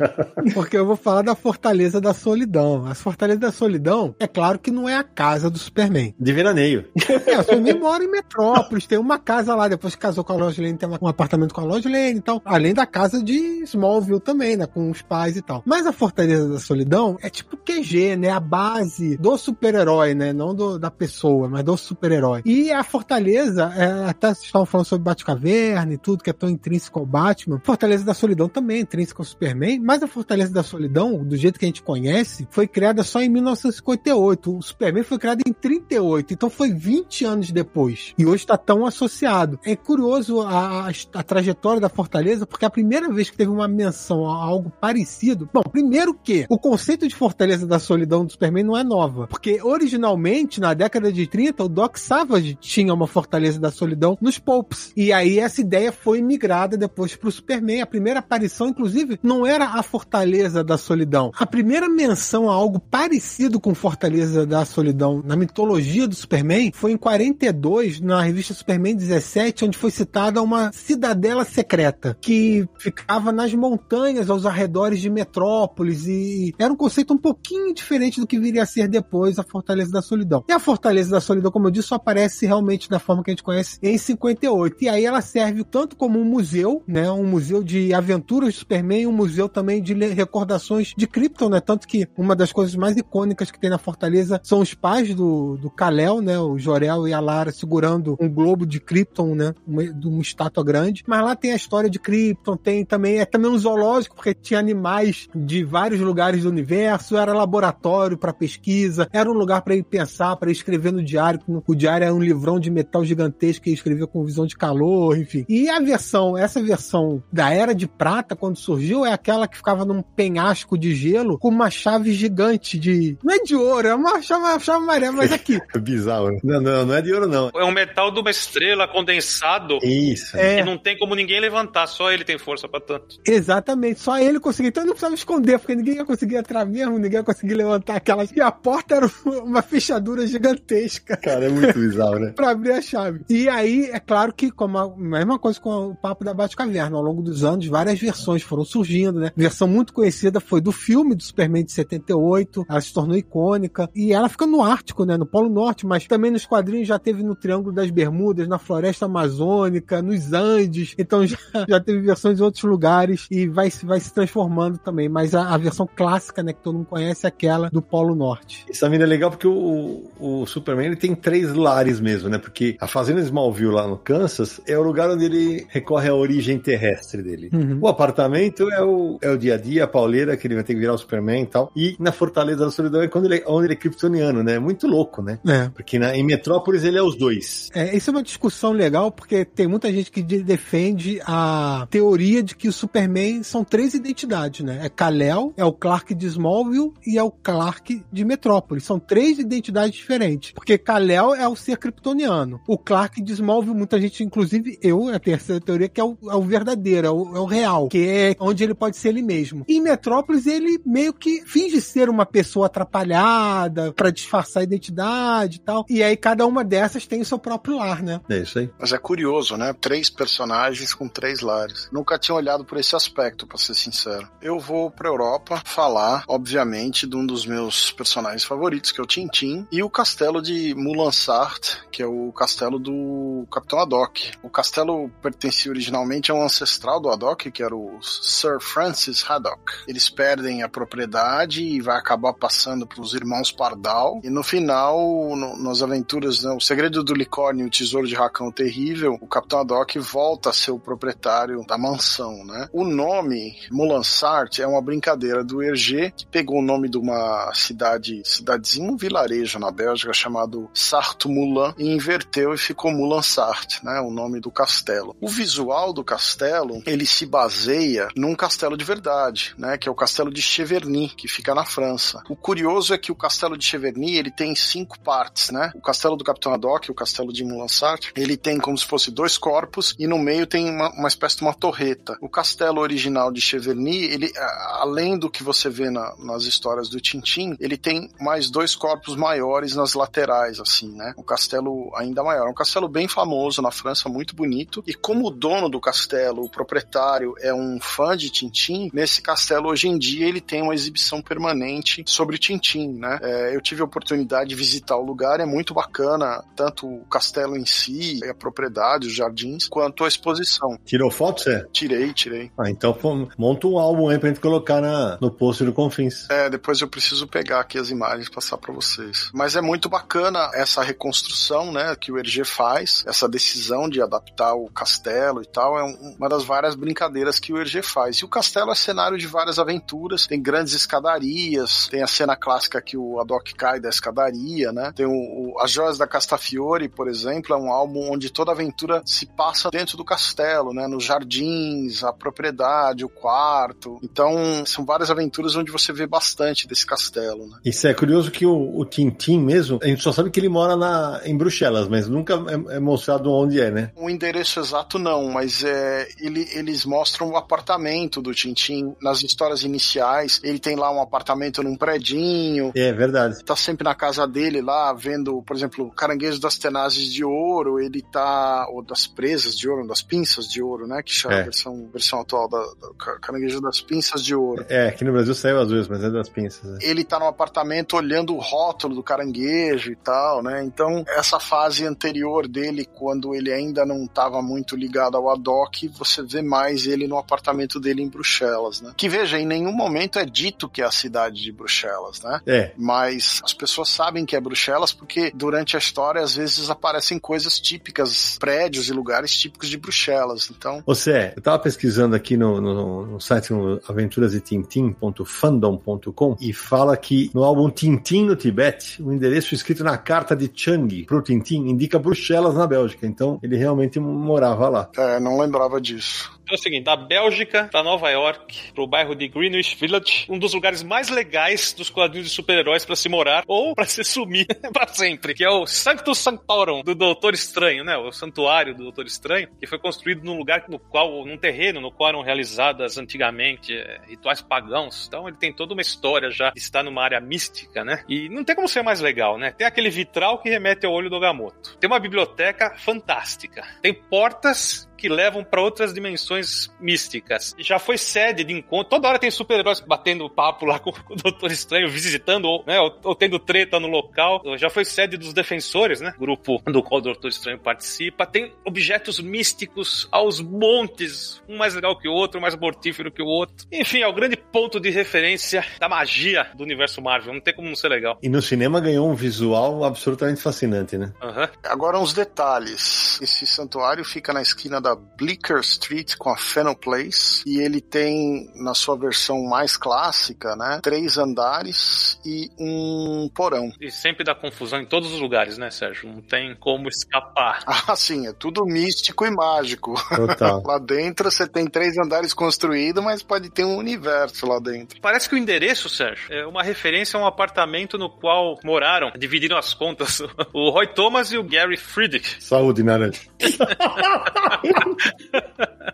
porque eu vou falar da Fortaleza da Solidão. A Fortaleza da Solidão, é claro que não é a casa do Superman. De veraneio. É, o Superman mora em Metrópolis, tem uma casa lá, depois que casou com a Lois Lane, tem um apartamento com a Lois Lane e tal. Além da casa de Smallville também, né, com os pais e tal. Mas a Fortaleza da Solidão é tipo QG, né, a base do super-herói, né, não do, da pessoa, mas do super-herói. E a Fortaleza, é, até vocês estavam falando sobre Batcaverna, e tudo, que é tão intrínseco ao Batman. Fortaleza da Solidão também é intrínseco ao Superman, mas a Fortaleza da Solidão, do jeito que a gente conhece, foi criada só em 1958. O Superman foi criado em 38, então foi 20 anos depois. E hoje está tão associado. É curioso a, a, trajetória da Fortaleza, porque a primeira vez que teve uma menção a algo parecido. Bom, primeiro que o conceito de Fortaleza da Solidão do Superman não é nova, porque originalmente, na década de 30, o Doc Savage tinha uma Fortaleza da Solidão nos Popes. E aí essa ideia ideia foi migrada depois para o Superman. A primeira aparição, inclusive, não era a Fortaleza da Solidão. A primeira menção a algo parecido com Fortaleza da Solidão na mitologia do Superman foi em 42, na revista Superman 17, onde foi citada uma cidadela secreta que ficava nas montanhas aos arredores de Metrópolis e era um conceito um pouquinho diferente do que viria a ser depois a Fortaleza da Solidão. E a Fortaleza da Solidão, como eu disse, só aparece realmente da forma que a gente conhece em 58. E aí ela serve tanto como um museu, né? Um museu de aventuras de Superman, um museu também de recordações de Krypton, né? Tanto que uma das coisas mais icônicas que tem na Fortaleza são os pais do, do Kal-El, né? O Jorel e a Lara segurando um globo de Krypton, né? Uma, de uma estátua grande. Mas lá tem a história de Krypton, tem também, é também um zoológico, porque tinha animais de vários lugares do universo, era laboratório para pesquisa, era um lugar para ir pensar, para escrever no diário. O diário era um livrão de metal gigantesco que escrevia com visão de calor, enfim. E a versão, essa versão da Era de Prata, quando surgiu, é aquela que ficava num penhasco de gelo com uma chave gigante de. Não é de ouro, é uma chave, uma chave amarela, mas aqui. É bizarro. Né? Não, não, não é de ouro, não. É um metal de uma estrela condensado. Isso. É. Que não tem como ninguém levantar, só ele tem força para tanto. Exatamente, só ele conseguia. Então ele não precisava esconder, porque ninguém ia conseguir entrar mesmo, ninguém ia conseguir levantar aquela. E a porta era uma fechadura gigantesca. Cara, é muito bizarro, né? pra abrir a chave. E aí, é claro que, como a mesma coisa com o papo da Batcaverna. Ao longo dos anos, várias versões foram surgindo, né? A versão muito conhecida foi do filme do Superman de 78. Ela se tornou icônica. E ela fica no Ártico, né? No Polo Norte, mas também nos quadrinhos já teve no Triângulo das Bermudas, na Floresta Amazônica, nos Andes. Então já, já teve versões em outros lugares e vai, vai se transformando também. Mas a, a versão clássica, né? Que todo mundo conhece é aquela do Polo Norte. Isso também é legal porque o, o Superman ele tem três lares mesmo, né? Porque a Fazenda Smallville lá no Kansas é o lugar onde ele ele recorre à origem terrestre dele. Uhum. O apartamento é o, é o dia a dia, a pauleira, que ele vai ter que virar o Superman e tal. E na Fortaleza da Solidão é quando ele, onde ele é kryptoniano, né? Muito louco, né? É. Porque na, em Metrópolis ele é os dois. É, isso é uma discussão legal, porque tem muita gente que de- defende a teoria de que o Superman são três identidades, né? É Kal-El, é o Clark de Smallville e é o Clark de Metrópolis. São três identidades diferentes. Porque Kal-El é o ser kryptoniano. O Clark de Smallville, muita gente, inclusive eu, essa teoria que é o, é o verdadeiro, é o, é o real, que é onde ele pode ser ele mesmo. E em Metrópolis, ele meio que finge ser uma pessoa atrapalhada pra disfarçar a identidade e tal. E aí cada uma dessas tem o seu próprio lar, né? É isso aí. Mas é curioso, né? Três personagens com três lares. Nunca tinha olhado por esse aspecto, pra ser sincero. Eu vou pra Europa falar, obviamente, de um dos meus personagens favoritos, que é o Tintin, e o castelo de Mulansart, que é o castelo do Capitão Haddock. O castelo pertencia originalmente a um ancestral do Haddock, que era o Sir Francis Haddock. Eles perdem a propriedade e vai acabar passando pros irmãos Pardal. E no final, no- nas aventuras, né, o segredo do licórnio e o tesouro de Racão Terrível, o Capitão Haddock volta a ser o proprietário da mansão, né? O nome Mulansart é uma brincadeira do Hergé, que pegou o nome de uma cidade, cidadezinha, um vilarejo na Bélgica chamado Sartre-Moulin e inverteu e ficou Mulansart, né? O nome do castelo. O visual do castelo, ele se baseia num castelo de verdade, né? Que é o castelo de Cheverny, que fica na França. O curioso é que o castelo de Cheverny, ele tem cinco partes, né? O castelo do Capitão Haddock, o castelo de Mulansart, ele tem como se fosse dois corpos e no meio tem uma, uma espécie de uma torreta. O castelo original de Cheverny, ele, além do que você vê na- nas histórias do Tintin, ele tem mais dois corpos maiores nas laterais, assim, né? Um castelo ainda maior. É um castelo bem famoso na França, muito bonito. E como o dono do castelo, o proprietário, é um fã de Tintin, nesse castelo hoje em dia ele tem uma exibição permanente sobre Tintin, né? É, eu tive a oportunidade de visitar o lugar, é muito bacana, tanto o castelo em si, a propriedade, os jardins, quanto a exposição. Tirou foto, Zé? Tirei, tirei. Ah, então monta um álbum aí pra gente colocar na, no post do Confins. É, depois eu preciso pegar aqui as imagens e passar para vocês. Mas é muito bacana essa reconstrução, né, que o Hergé faz, essa decisão de adaptar o castelo e tal, é um- uma das várias brincadeiras que o Hergé faz. E o castelo é cenário de várias aventuras, tem grandes escadarias, tem a cena clássica que o Haddock cai da escadaria, né? Tem o, o- As Joias da Castafiore, por exemplo, é um álbum onde toda aventura se passa dentro do castelo, né? Nos jardins, a propriedade, o quarto. Então, são várias aventuras onde você vê bastante desse castelo, né? Isso é curioso que o, o Tintin mesmo, a gente só sabe que ele mora na, em Bruxelas, mas nunca é, é mostrado onde é, né? O endereço exato não, mas é, ele- eles mostram o apartamento do Tintin nas histórias iniciais. Ele tem lá um apartamento num predinho. É verdade. Tá sempre na casa dele lá, vendo, por exemplo, o caranguejo das tenazes de ouro, ele tá. Ou das presas de ouro, das pinças de ouro, né? Que chama É. a versão, versão atual da, da ca- caranguejo das pinças de ouro. É, aqui no Brasil saiu as duas, mas é das pinças. né? ele tá no apartamento olhando o rótulo do caranguejo e tal, né? Então, essa fase anterior dele, quando ele ainda não estava muito ligado ao Haddock, você vê mais ele no apartamento dele em Bruxelas, né? Que veja, em nenhum momento é dito que é a cidade de Bruxelas, né? É, Mas as pessoas sabem que é Bruxelas porque durante a história às vezes aparecem coisas típicas, prédios e lugares típicos de Bruxelas. Então, Você, eu tava pesquisando aqui no, no, no site no aventurasdetintim.fandom.com e fala que no álbum Tintin no Tibete, o endereço escrito na carta de Chang pro Tintin indica Bruxelas na Bélgica. Então ele realmente morava lá. é, não lembrava disso. É o seguinte, da Bélgica pra Nova York, pro bairro de Greenwich Village, um dos lugares mais legais dos quadrinhos de super-heróis pra se morar ou pra se sumir pra sempre, que é o Sanctus Sanctorum do Doutor Estranho, né? O santuário do Doutor Estranho, que foi construído num lugar no qual, num terreno no qual eram realizadas antigamente eh, rituais pagãos. Então ele tem toda uma história já, está numa área mística, né? E não tem como ser mais legal, né? Tem aquele vitral que remete ao olho do Agamotto. Tem uma biblioteca fantástica. Tem portas que levam para outras dimensões místicas. Já foi sede de encontro. Toda hora tem super-heróis batendo papo lá com, o Doutor Estranho, visitando, ou, né, ou, ou tendo treta no local. Já foi sede dos Defensores, né? Grupo do qual o Doutor Estranho participa. Tem objetos místicos aos montes, um mais legal que o outro, um mais mortífero que o outro. Enfim, é o grande ponto de referência da magia do universo Marvel. Não tem como não ser legal. E no cinema ganhou um visual absolutamente fascinante, né? Aham. Agora uns detalhes. Esse santuário fica na esquina da chamada Bleecker Street com a Fennel Place. E ele tem, na sua versão mais clássica, né? Três andares e um porão. E sempre dá confusão em todos os lugares, né, Sérgio? Não tem como escapar. Ah, sim, é tudo místico e mágico. Total. lá dentro você tem três andares construídos, mas pode ter um universo lá dentro. Parece que o endereço, Sérgio, é uma referência a um apartamento no qual moraram, dividiram as contas, o Roy Thomas e o Gary Friedrich. Saúde, Naranja.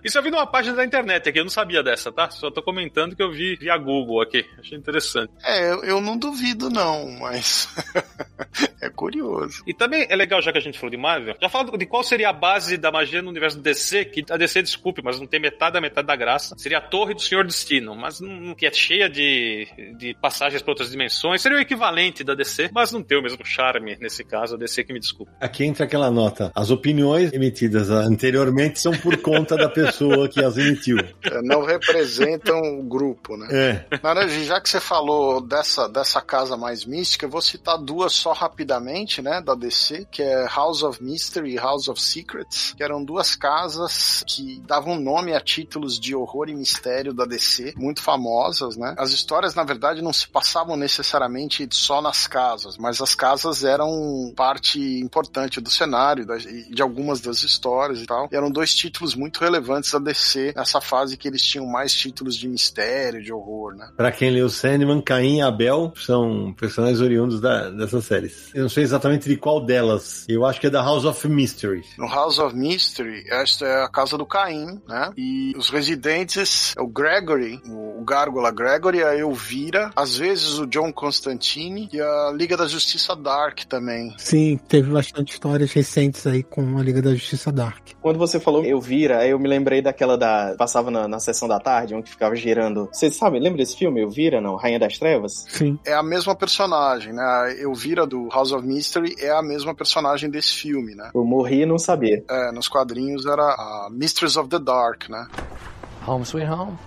Isso eu vi numa página da internet aqui, eu não sabia dessa, tá? Só tô comentando que eu vi via Google aqui. Achei interessante. É, eu, eu não duvido não, mas é curioso. E também é legal, já que a gente falou de Marvel, já falando de qual seria a base da magia no universo DC, que a DC, desculpe, mas não tem metade da metade da graça. Seria a Torre do Senhor Destino, mas não, que é cheia de, de passagens para outras dimensões. Seria o equivalente da DC, mas não tem o mesmo charme nesse caso, a DC que me desculpe. Aqui entra aquela nota. As opiniões emitidas anteriormente são por conta da pessoa que as emitiu. É, não representam o grupo, né? É. Naranja, já que você falou dessa, dessa casa mais mística, eu vou citar duas só rapidamente, né, da DC, que é House of Mystery e House of Secrets, que eram duas casas que davam nome a títulos de horror e mistério da DC, muito famosas, né? As histórias, na verdade, não se passavam necessariamente só nas casas, mas as casas eram parte importante do cenário, de algumas das histórias e tal. E eram dois títulos muito relevantes da DC nessa fase que eles tinham mais títulos de mistério, de horror, né? Pra quem leu Sandman, Caim e Abel são personagens oriundos da, dessas séries. Eu não sei exatamente de qual delas. Eu acho que é da House of Mystery. No House of Mystery, esta é a casa do Caim, né? E os residentes é o Gregory, o Gárgula Gregory, a Elvira, às vezes o John Constantine e a Liga da Justiça Dark também. Sim, teve bastante histórias recentes aí com a Liga da Justiça Dark. Quando você falou Elvira, aí eu me lembrei daquela da. Passava na, na sessão da tarde, onde ficava girando. Vocês sabem, lembra desse filme, Elvira, não? Rainha das Trevas? Sim. É a mesma personagem, né? A Elvira do House of Mystery é a mesma personagem desse filme, né? Eu morri e não sabia. É, nos quadrinhos era a Mistress of the Dark, né? Home sweet home.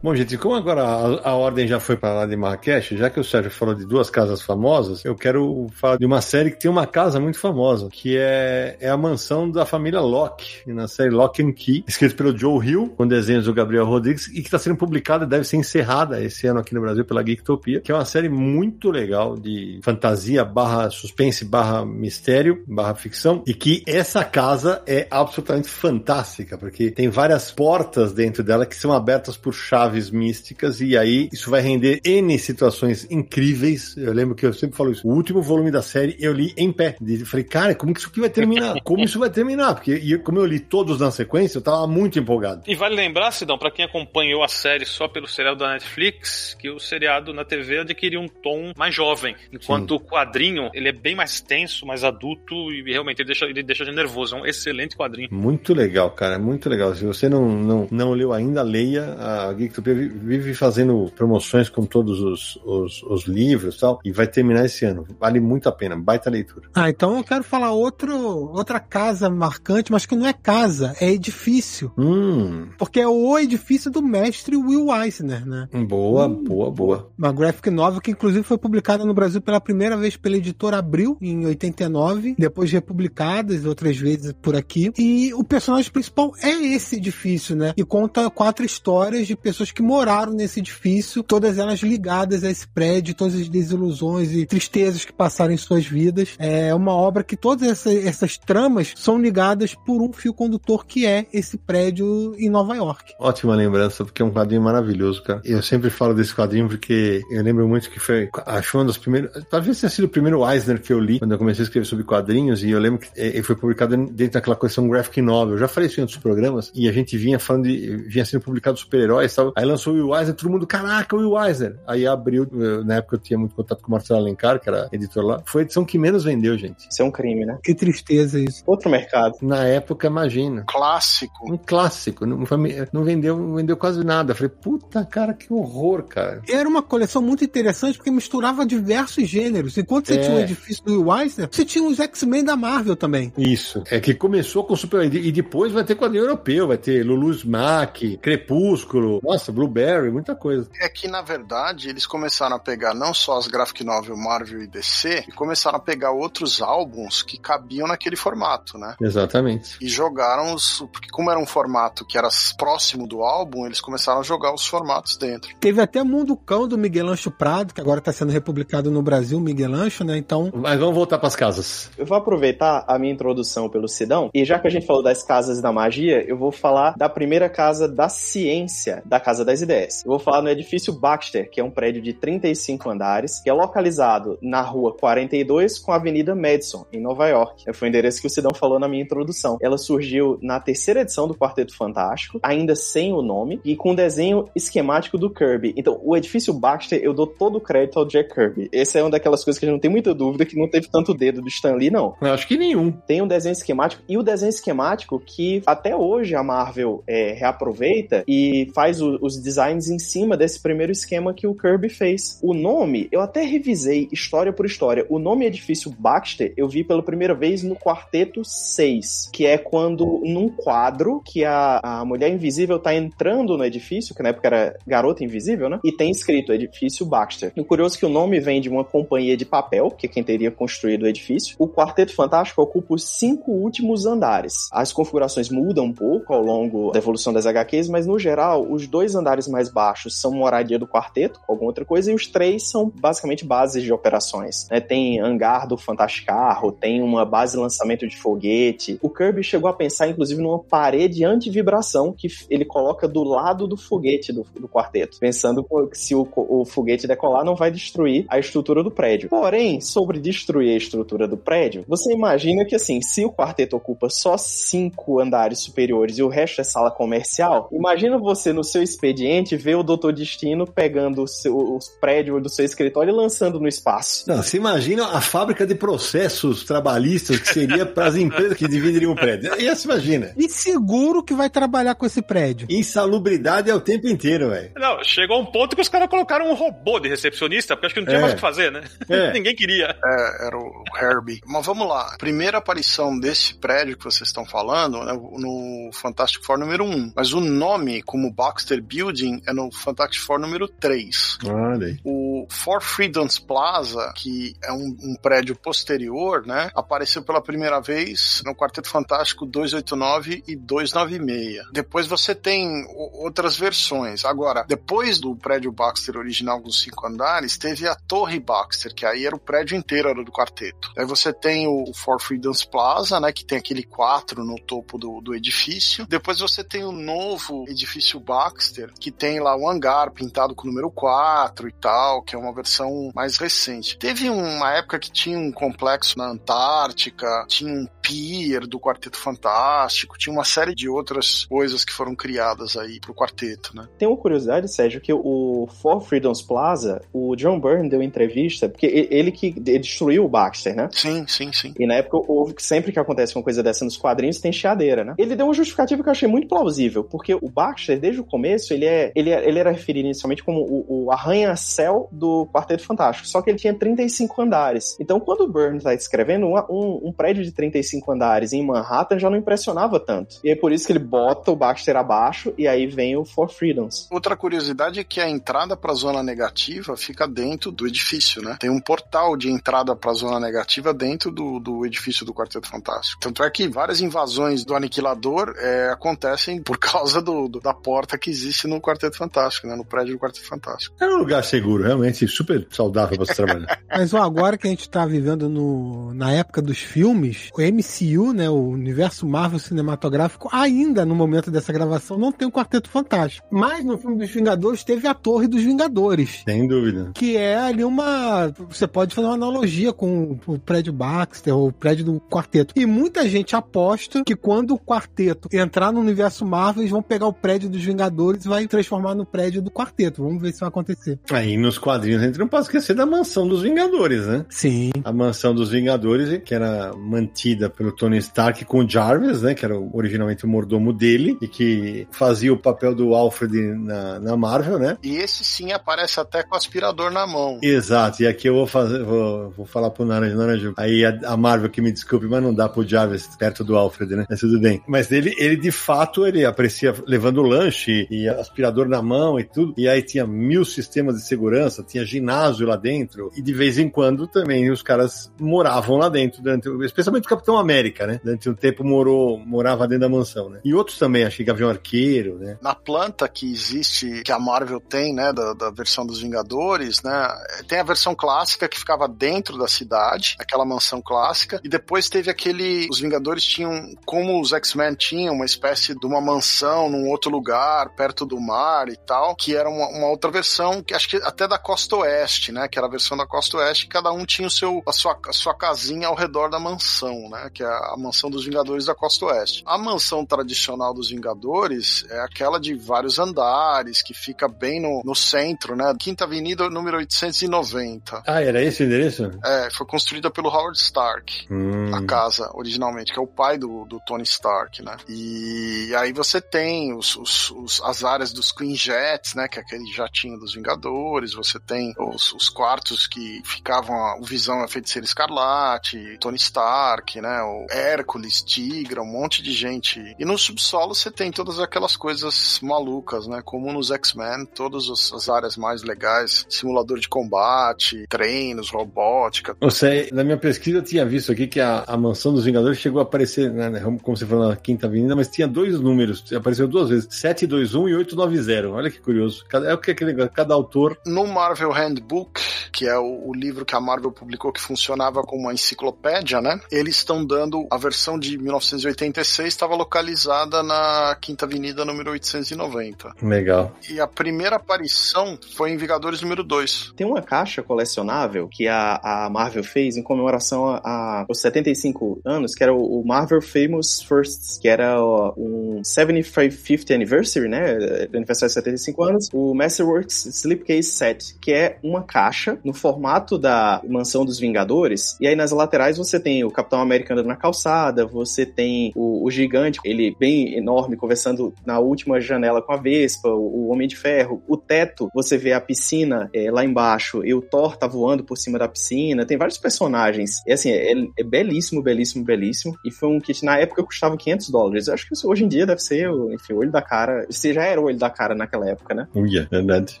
Bom, gente, como agora a, a ordem já foi para lá de Marrakech, já que o Sérgio falou de duas casas famosas, eu quero falar de uma série que tem uma casa muito famosa, que é, é a mansão da família Locke, na série Lock and Key, escrito pelo Joe Hill, com desenhos do Gabriel Rodrigues, e que está sendo publicada, deve ser encerrada esse ano aqui no Brasil pela Geektopia, que é uma série muito legal de fantasia barra suspense barra mistério barra ficção, e que essa casa é absolutamente fantástica, porque tem várias portas dentro dela que são abertas por chaves místicas, e aí isso vai render N situações incríveis. Eu lembro que eu sempre falo isso. O último volume da série eu li em pé. Eu falei, cara, como que isso aqui vai terminar? Como isso vai terminar? Porque e como eu li todos na sequência, eu tava muito empolgado. E vale lembrar, Sidão, pra quem acompanhou a série só pelo seriado da Netflix, que o seriado na TV adquiriu um tom mais jovem, enquanto o quadrinho ele é bem mais tenso, mais adulto e realmente ele deixa, ele deixa de nervoso. É um excelente quadrinho. Muito legal, cara, muito legal. Se você não, não, não leu ainda, leia. A vi- vive fazendo promoções com todos os, os, os livros e tal, e vai terminar esse ano. Vale muito a pena, baita leitura. Ah, então eu quero falar outro, outra casa marcante, mas que não é casa, é edifício. Hum, Porque é o edifício do mestre Will Eisner, né? boa, boa, boa. Uma graphic novel que inclusive foi publicada no Brasil pela primeira vez pela editora Abril, em 89, depois republicadas outras vezes por aqui. E o personagem principal é esse edifício, né? E conta quatro histórias de pessoas que moraram nesse edifício, todas elas ligadas a esse prédio, todas as desilusões e tristezas que passaram em suas vidas. É uma obra que todas essa- essas tramas são ligadas por um fio condutor que é esse prédio em Nova York. Ótima lembrança, porque é um quadrinho maravilhoso, cara. Eu sempre falo desse quadrinho porque eu lembro muito que foi, acho que uma das primeiras, talvez tenha sido o primeiro Eisner que eu li quando eu comecei a escrever sobre quadrinhos e eu lembro que eh, ele foi publicado dentro daquela coleção graphic novel. Eu já falei isso em outros programas e a gente vinha falando de, vinha sendo publicado super-heróis e tal. Aí lançou o Will Eisner, todo mundo, caraca, o Will Eisner. Aí abriu, eu- na época eu tinha muito contato com o Marcelo Alencar, que era editor lá. Foi a edição que menos vendeu, gente. Isso é um crime, né? Que tristeza isso. Outro mercado. Na época, imagina. Clássico. Um clássico, não, foi- não vendeu, não vendeu quase nada. Eu Falei, puta, cara, que horror, cara. Era uma coleção muito interessante porque misturava diversos gêneros. Enquanto você É. tinha o edifício do Will Eisner, você tinha os X-Men da Marvel também. Isso. É que começou com Super e depois vai ter quadrinho europeu, vai ter Lulu Smack, Crepúsculo. Nossa, Nossa, Blueberry, muita coisa. É que, na verdade, eles começaram a pegar não só as graphic novel Marvel e DC, e começaram a pegar outros álbuns que cabiam naquele formato, né? Exatamente. E jogaram os. Porque, como era um formato que era próximo do álbum, eles começaram a jogar os formatos dentro. Teve até Mundo Cão do Miguel Ancho Prado, que agora está sendo republicado no Brasil, Miguel Ancho, né? Então. Mas vamos voltar para as casas. Eu vou aproveitar a minha introdução pelo Sidão, e já que a gente falou das casas da magia, eu vou falar da primeira casa da ciência, da Casa das Ideias. Eu vou falar no edifício Baxter, que é um prédio de 35 andares, que é localizado na rua 42 com a Avenida Madison, em Nova York. Foi o endereço que o Sidão falou na minha introdução. Ela surgiu na terceira edição do Quarteto Fantástico, ainda sem o nome, e com desenho esquemático do Kirby. Então, o edifício Baxter, eu dou todo o crédito ao Jack Kirby. Essa é uma daquelas coisas que a gente não tem muita dúvida que não teve tanto dedo do Stan Lee, não. Eu acho que nenhum. Tem um desenho esquemático, e o desenho esquemático que até hoje a Marvel é, reaproveita e faz o, os designs em cima desse primeiro esquema que o Kirby fez. O nome, eu até revisei história por história. O nome edifício Baxter eu vi pela primeira vez no Quarteto 6, que é quando num quadro que a, a mulher invisível tá entrando no edifício, que na época era garota invisível, né? E tem escrito edifício Baxter. E o curioso é que o nome vem de uma companhia de papel, que é quem teria construído o edifício. O Quarteto Fantástico ocupa os cinco últimos andares. As configurações mudam um pouco ao longo da evolução das HQs, mas no geral, os dois andares mais baixos são moradia do quarteto, alguma outra coisa, e os três são basicamente bases de operações. Né? Tem hangar do Fantascarro, tem uma base de lançamento de foguete. O Kirby chegou a pensar, inclusive, numa parede anti-vibração que ele coloca do lado do foguete do, do quarteto, pensando que se o, o foguete decolar, não vai destruir a estrutura do prédio. Porém, sobre destruir a estrutura do prédio, você imagina que, assim, se o quarteto ocupa só cinco andares superiores e o resto é sala comercial, imagina você no seu expediente ver o Doutor Destino pegando o seu, os prédios do seu escritório e lançando no espaço. Não, você imagina a fábrica de processos trabalhistas que seria para as empresas que dividiriam o prédio. E se imagina. E seguro que vai trabalhar com esse prédio. Insalubridade é o tempo inteiro, velho. Não, chegou um ponto que os caras colocaram um robô de recepcionista, porque acho que não tinha É. mais o que fazer, né? É. Ninguém queria. É, era o Herbie. Mas vamos lá. Primeira aparição desse prédio que vocês estão falando é no Fantastic Four número 1. Mas o nome, como Baxter Building, é no Fantastic Four número 3. Olha aí. O Four Freedoms Plaza, que é um, um prédio posterior, né? Apareceu pela primeira vez no Quarteto Fantástico 289 e 296. Depois você tem outras versões. Agora, depois do prédio Baxter original com cinco andares, teve a Torre Baxter, que aí era o prédio inteiro era do quarteto. Aí você tem o Four Freedoms Plaza, né? Que tem aquele 4 no topo do, do edifício. Depois você tem o novo edifício Baxter, que tem lá o hangar pintado com o número 4 e tal, que é uma versão mais recente. Teve uma época que tinha um complexo na Antártica, tinha um pier do Quarteto Fantástico, tinha uma série de outras coisas que foram criadas aí pro quarteto, né? Tem uma curiosidade, Sérgio, que o Four Freedoms Plaza, o John Byrne deu entrevista, porque ele que destruiu o Baxter, né? Sim, sim, sim. E na época houve que sempre que acontece uma coisa dessa nos quadrinhos tem chiadeira, né? Ele deu uma justificativa que eu achei muito plausível, porque o Baxter, desde o começo, ele, é, ele, é- ele era referido inicialmente como o, o arranha-céu do Quarteto Fantástico, só que ele tinha 35 andares. Então, quando o Byrne tá escrevendo, uma- um, um prédio de 35 andares em Manhattan já não impressionava tanto. E é por isso que ele bota o Baxter abaixo e aí vem o Four Freedoms. Outra curiosidade é que a entrada para a zona negativa fica dentro do edifício, né? Tem um portal de entrada para a zona negativa dentro do, do edifício do Quarteto Fantástico. Tanto é que várias invasões do Aniquilador é, acontecem por causa do, do- da porta que existe no Quarteto Fantástico, né? No prédio do Quarteto Fantástico. É um lugar seguro, realmente super saudável para se trabalhar. Mas ó, agora que a gente tá vivendo no, na época dos filmes, o MCU, né, o universo Marvel cinematográfico, ainda no momento dessa gravação não tem o Quarteto Fantástico. Mas no filme dos Vingadores teve a Torre dos Vingadores. Sem dúvida. Que é ali uma. Você pode fazer uma analogia com o prédio Baxter, ou o prédio do quarteto. E muita gente aposta que quando o quarteto entrar no universo Marvel, eles vão pegar o prédio dos Vingadores e vai transformar no prédio do quarteto. Vamos ver se vai acontecer. Aí nos quadrinhos a gente não pode esquecer da mansão dos Vingadores, né? Sim. A mansão dos Vingadores, que era mantida pelo Tony Stark com o Jarvis, né? Que era originalmente o mordomo dele e que fazia o papel do Alfred na, na Marvel, né? E esse sim aparece até com o aspirador na mão. Exato, e aqui eu vou fazer, vou, vou falar pro Naranjo, Naranjo. Aí a, a, Marvel que me desculpe, mas não dá pro Jarvis perto do Alfred, né? Mas tudo bem. Mas ele, ele de fato, ele aparecia levando lanche e aspirador na mão e tudo. E aí tinha mil sistemas de segurança, tinha ginásio lá dentro. E de vez em quando também os caras moravam lá dentro, durante, especialmente o Capitão América, né? Durante um tempo morou, morava dentro da mansão, né? E outros também, achei que Gavião Arqueiro, né? Na planta que existe, que a Marvel tem, né? Da, da versão dos Vingadores, né? Tem a versão clássica que ficava dentro da cidade, aquela mansão clássica, e depois teve aquele. Os Vingadores tinham, como os X-Men tinham, uma espécie de uma mansão num outro lugar, perto do mar e tal, que era uma, uma outra versão, que acho que até da costa oeste, né? Que era a versão da costa oeste, cada um tinha o seu, a, sua, a sua casinha ao redor da mansão, né? Que é a mansão dos Vingadores da costa oeste. A mansão tradicional dos Vingadores é aquela de vários andares, que fica bem no, no centro, né? Quinta Avenida, número 890. Ah, era esse o endereço? É, foi construída pelo Howard Stark, Hum. a casa, originalmente, que é o pai do, do Tony Stark, né? E aí você tem os, os- os- as áreas dos Queen Jets, né? Que é aquele jatinho dos Vingadores, você tem os, os quartos que ficavam, a- o Visão é a Feiticeira Escarlate, Tony Stark, né? O Hércules, Tigra, um monte de gente. E no subsolo você tem todas aquelas coisas malucas, né? Como nos X-Men, todas as as áreas mais legais, simulador de combate, treinos, robótica, Você, na minha pesquisa, eu tinha visto aqui que a, a mansão dos Vingadores chegou a aparecer, né, né, como você falou, na Quinta Avenida, mas tinha dois números, apareceu duas vezes, 721 e 890. Olha que curioso. Cada, é o que aquele negócio, cada autor. No Marvel Handbook, que é o, o livro que a Marvel publicou que funcionava como uma enciclopédia, né? Eles estão dando a versão de 1986 estava localizada na Quinta Avenida número 890. Legal. E a primeira aparição foi em Vingadores número 2. Tem uma caixa colecionável que a, a Marvel fez em comemoração a, a- aos 75 anos, que era o, o Marvel Famous Firsts, que era ó, um 75th Anniversary, né? Aniversário de 75 anos. O Masterworks Slipcase Set, que é uma caixa no formato da Mansão dos Vingadores. E aí nas laterais você tem o Capitão América andando na calçada, você tem o, o gigante, ele bem enorme, conversando na última janela com a Vespa, o, o Homem de Ferro. O teto, você vê a piscina é, lá embaixo e o Thor tá voando por cima da piscina. Tem vários personagens. E assim, é, é belíssimo, belíssimo, belíssimo. E foi um kit na época custava 500 dólares. Eu acho que isso hoje em dia deve ser, o- enfim, o olho da cara. Você já era o olho da cara naquela época, né? Uia, verdade.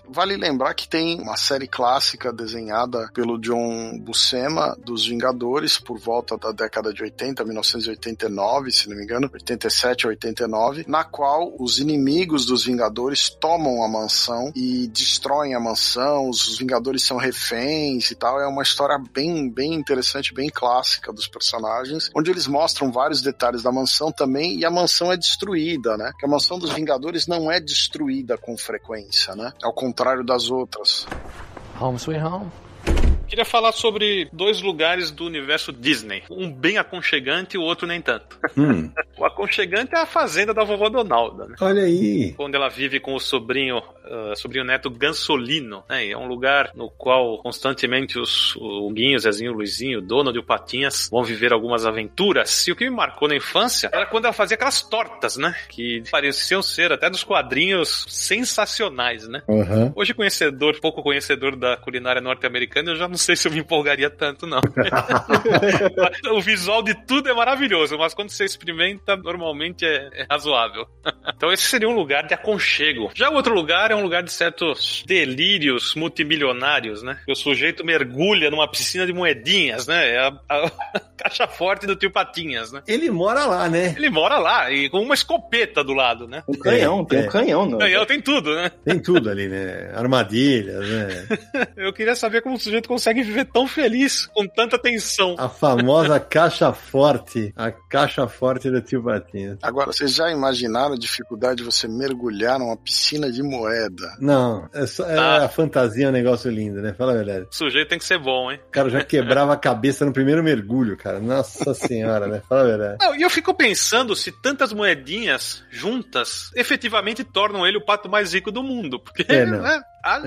Vale lembrar que tem uma série clássica desenhada pelo John Buscema dos Vingadores por volta da década de 80, 1989, se não me engano, 87 a 89, na qual os inimigos dos Vingadores tomam a mansão e destroem a mansão, os Vingadores são reféns e tal. É uma história bem, bem interessante, bem clássica dos personagens, onde eles mostram vários detalhes da mansão também e a mansão é destruída, né? Que a mansão dos Vingadores não é destruída com frequência, né? Ao contrário das outras. Home sweet home. Queria falar sobre dois lugares do universo Disney. Um bem aconchegante e o outro nem tanto. Hum, O aconchegante é a fazenda da vovó Donalda, né? olha aí. Onde ela vive com o sobrinho, ah, sobrinho neto Gansolino, né? É um lugar no qual constantemente os, o Guinho, o Zezinho, o Luizinho, o Donald e o Patinhas vão viver algumas aventuras. E o que me marcou na infância era quando ela fazia aquelas tortas, né? Que pareciam ser até dos quadrinhos sensacionais, né? Aham. Hoje, conhecedor, pouco conhecedor da culinária norte-americana, eu já não sei se eu me empolgaria tanto, não. o visual de tudo é maravilhoso, mas quando você experimenta, normalmente é, é razoável. então, esse seria um lugar de aconchego. Já o outro lugar é um lugar de certos delírios multimilionários, né? O sujeito mergulha numa piscina de moedinhas, né? É a, a caixa forte do tio Patinhas, né? Ele mora lá, né? Ele mora lá e com uma escopeta do lado, né? Um canhão, tem é. um canhão. No... Canhão tem tudo, né? Tem tudo ali, né? Armadilhas, né? Eu queria saber como o sujeito consegue viver tão feliz, com tanta tensão. A famosa caixa forte. A caixa forte do tio Patinhas. Agora, vocês já imaginaram a dificuldade de você mergulhar numa piscina de moeda? Não, é só, é Ah. a fantasia é um negócio lindo, né? Fala a verdade. O sujeito tem que ser bom, hein? O cara já quebrava a cabeça no primeiro mergulho, cara. Nossa senhora, né? Fala a verdade. Não, e eu fico pensando se tantas moedinhas juntas efetivamente tornam ele o pato mais rico do mundo. Porque, É, não. né? Ah,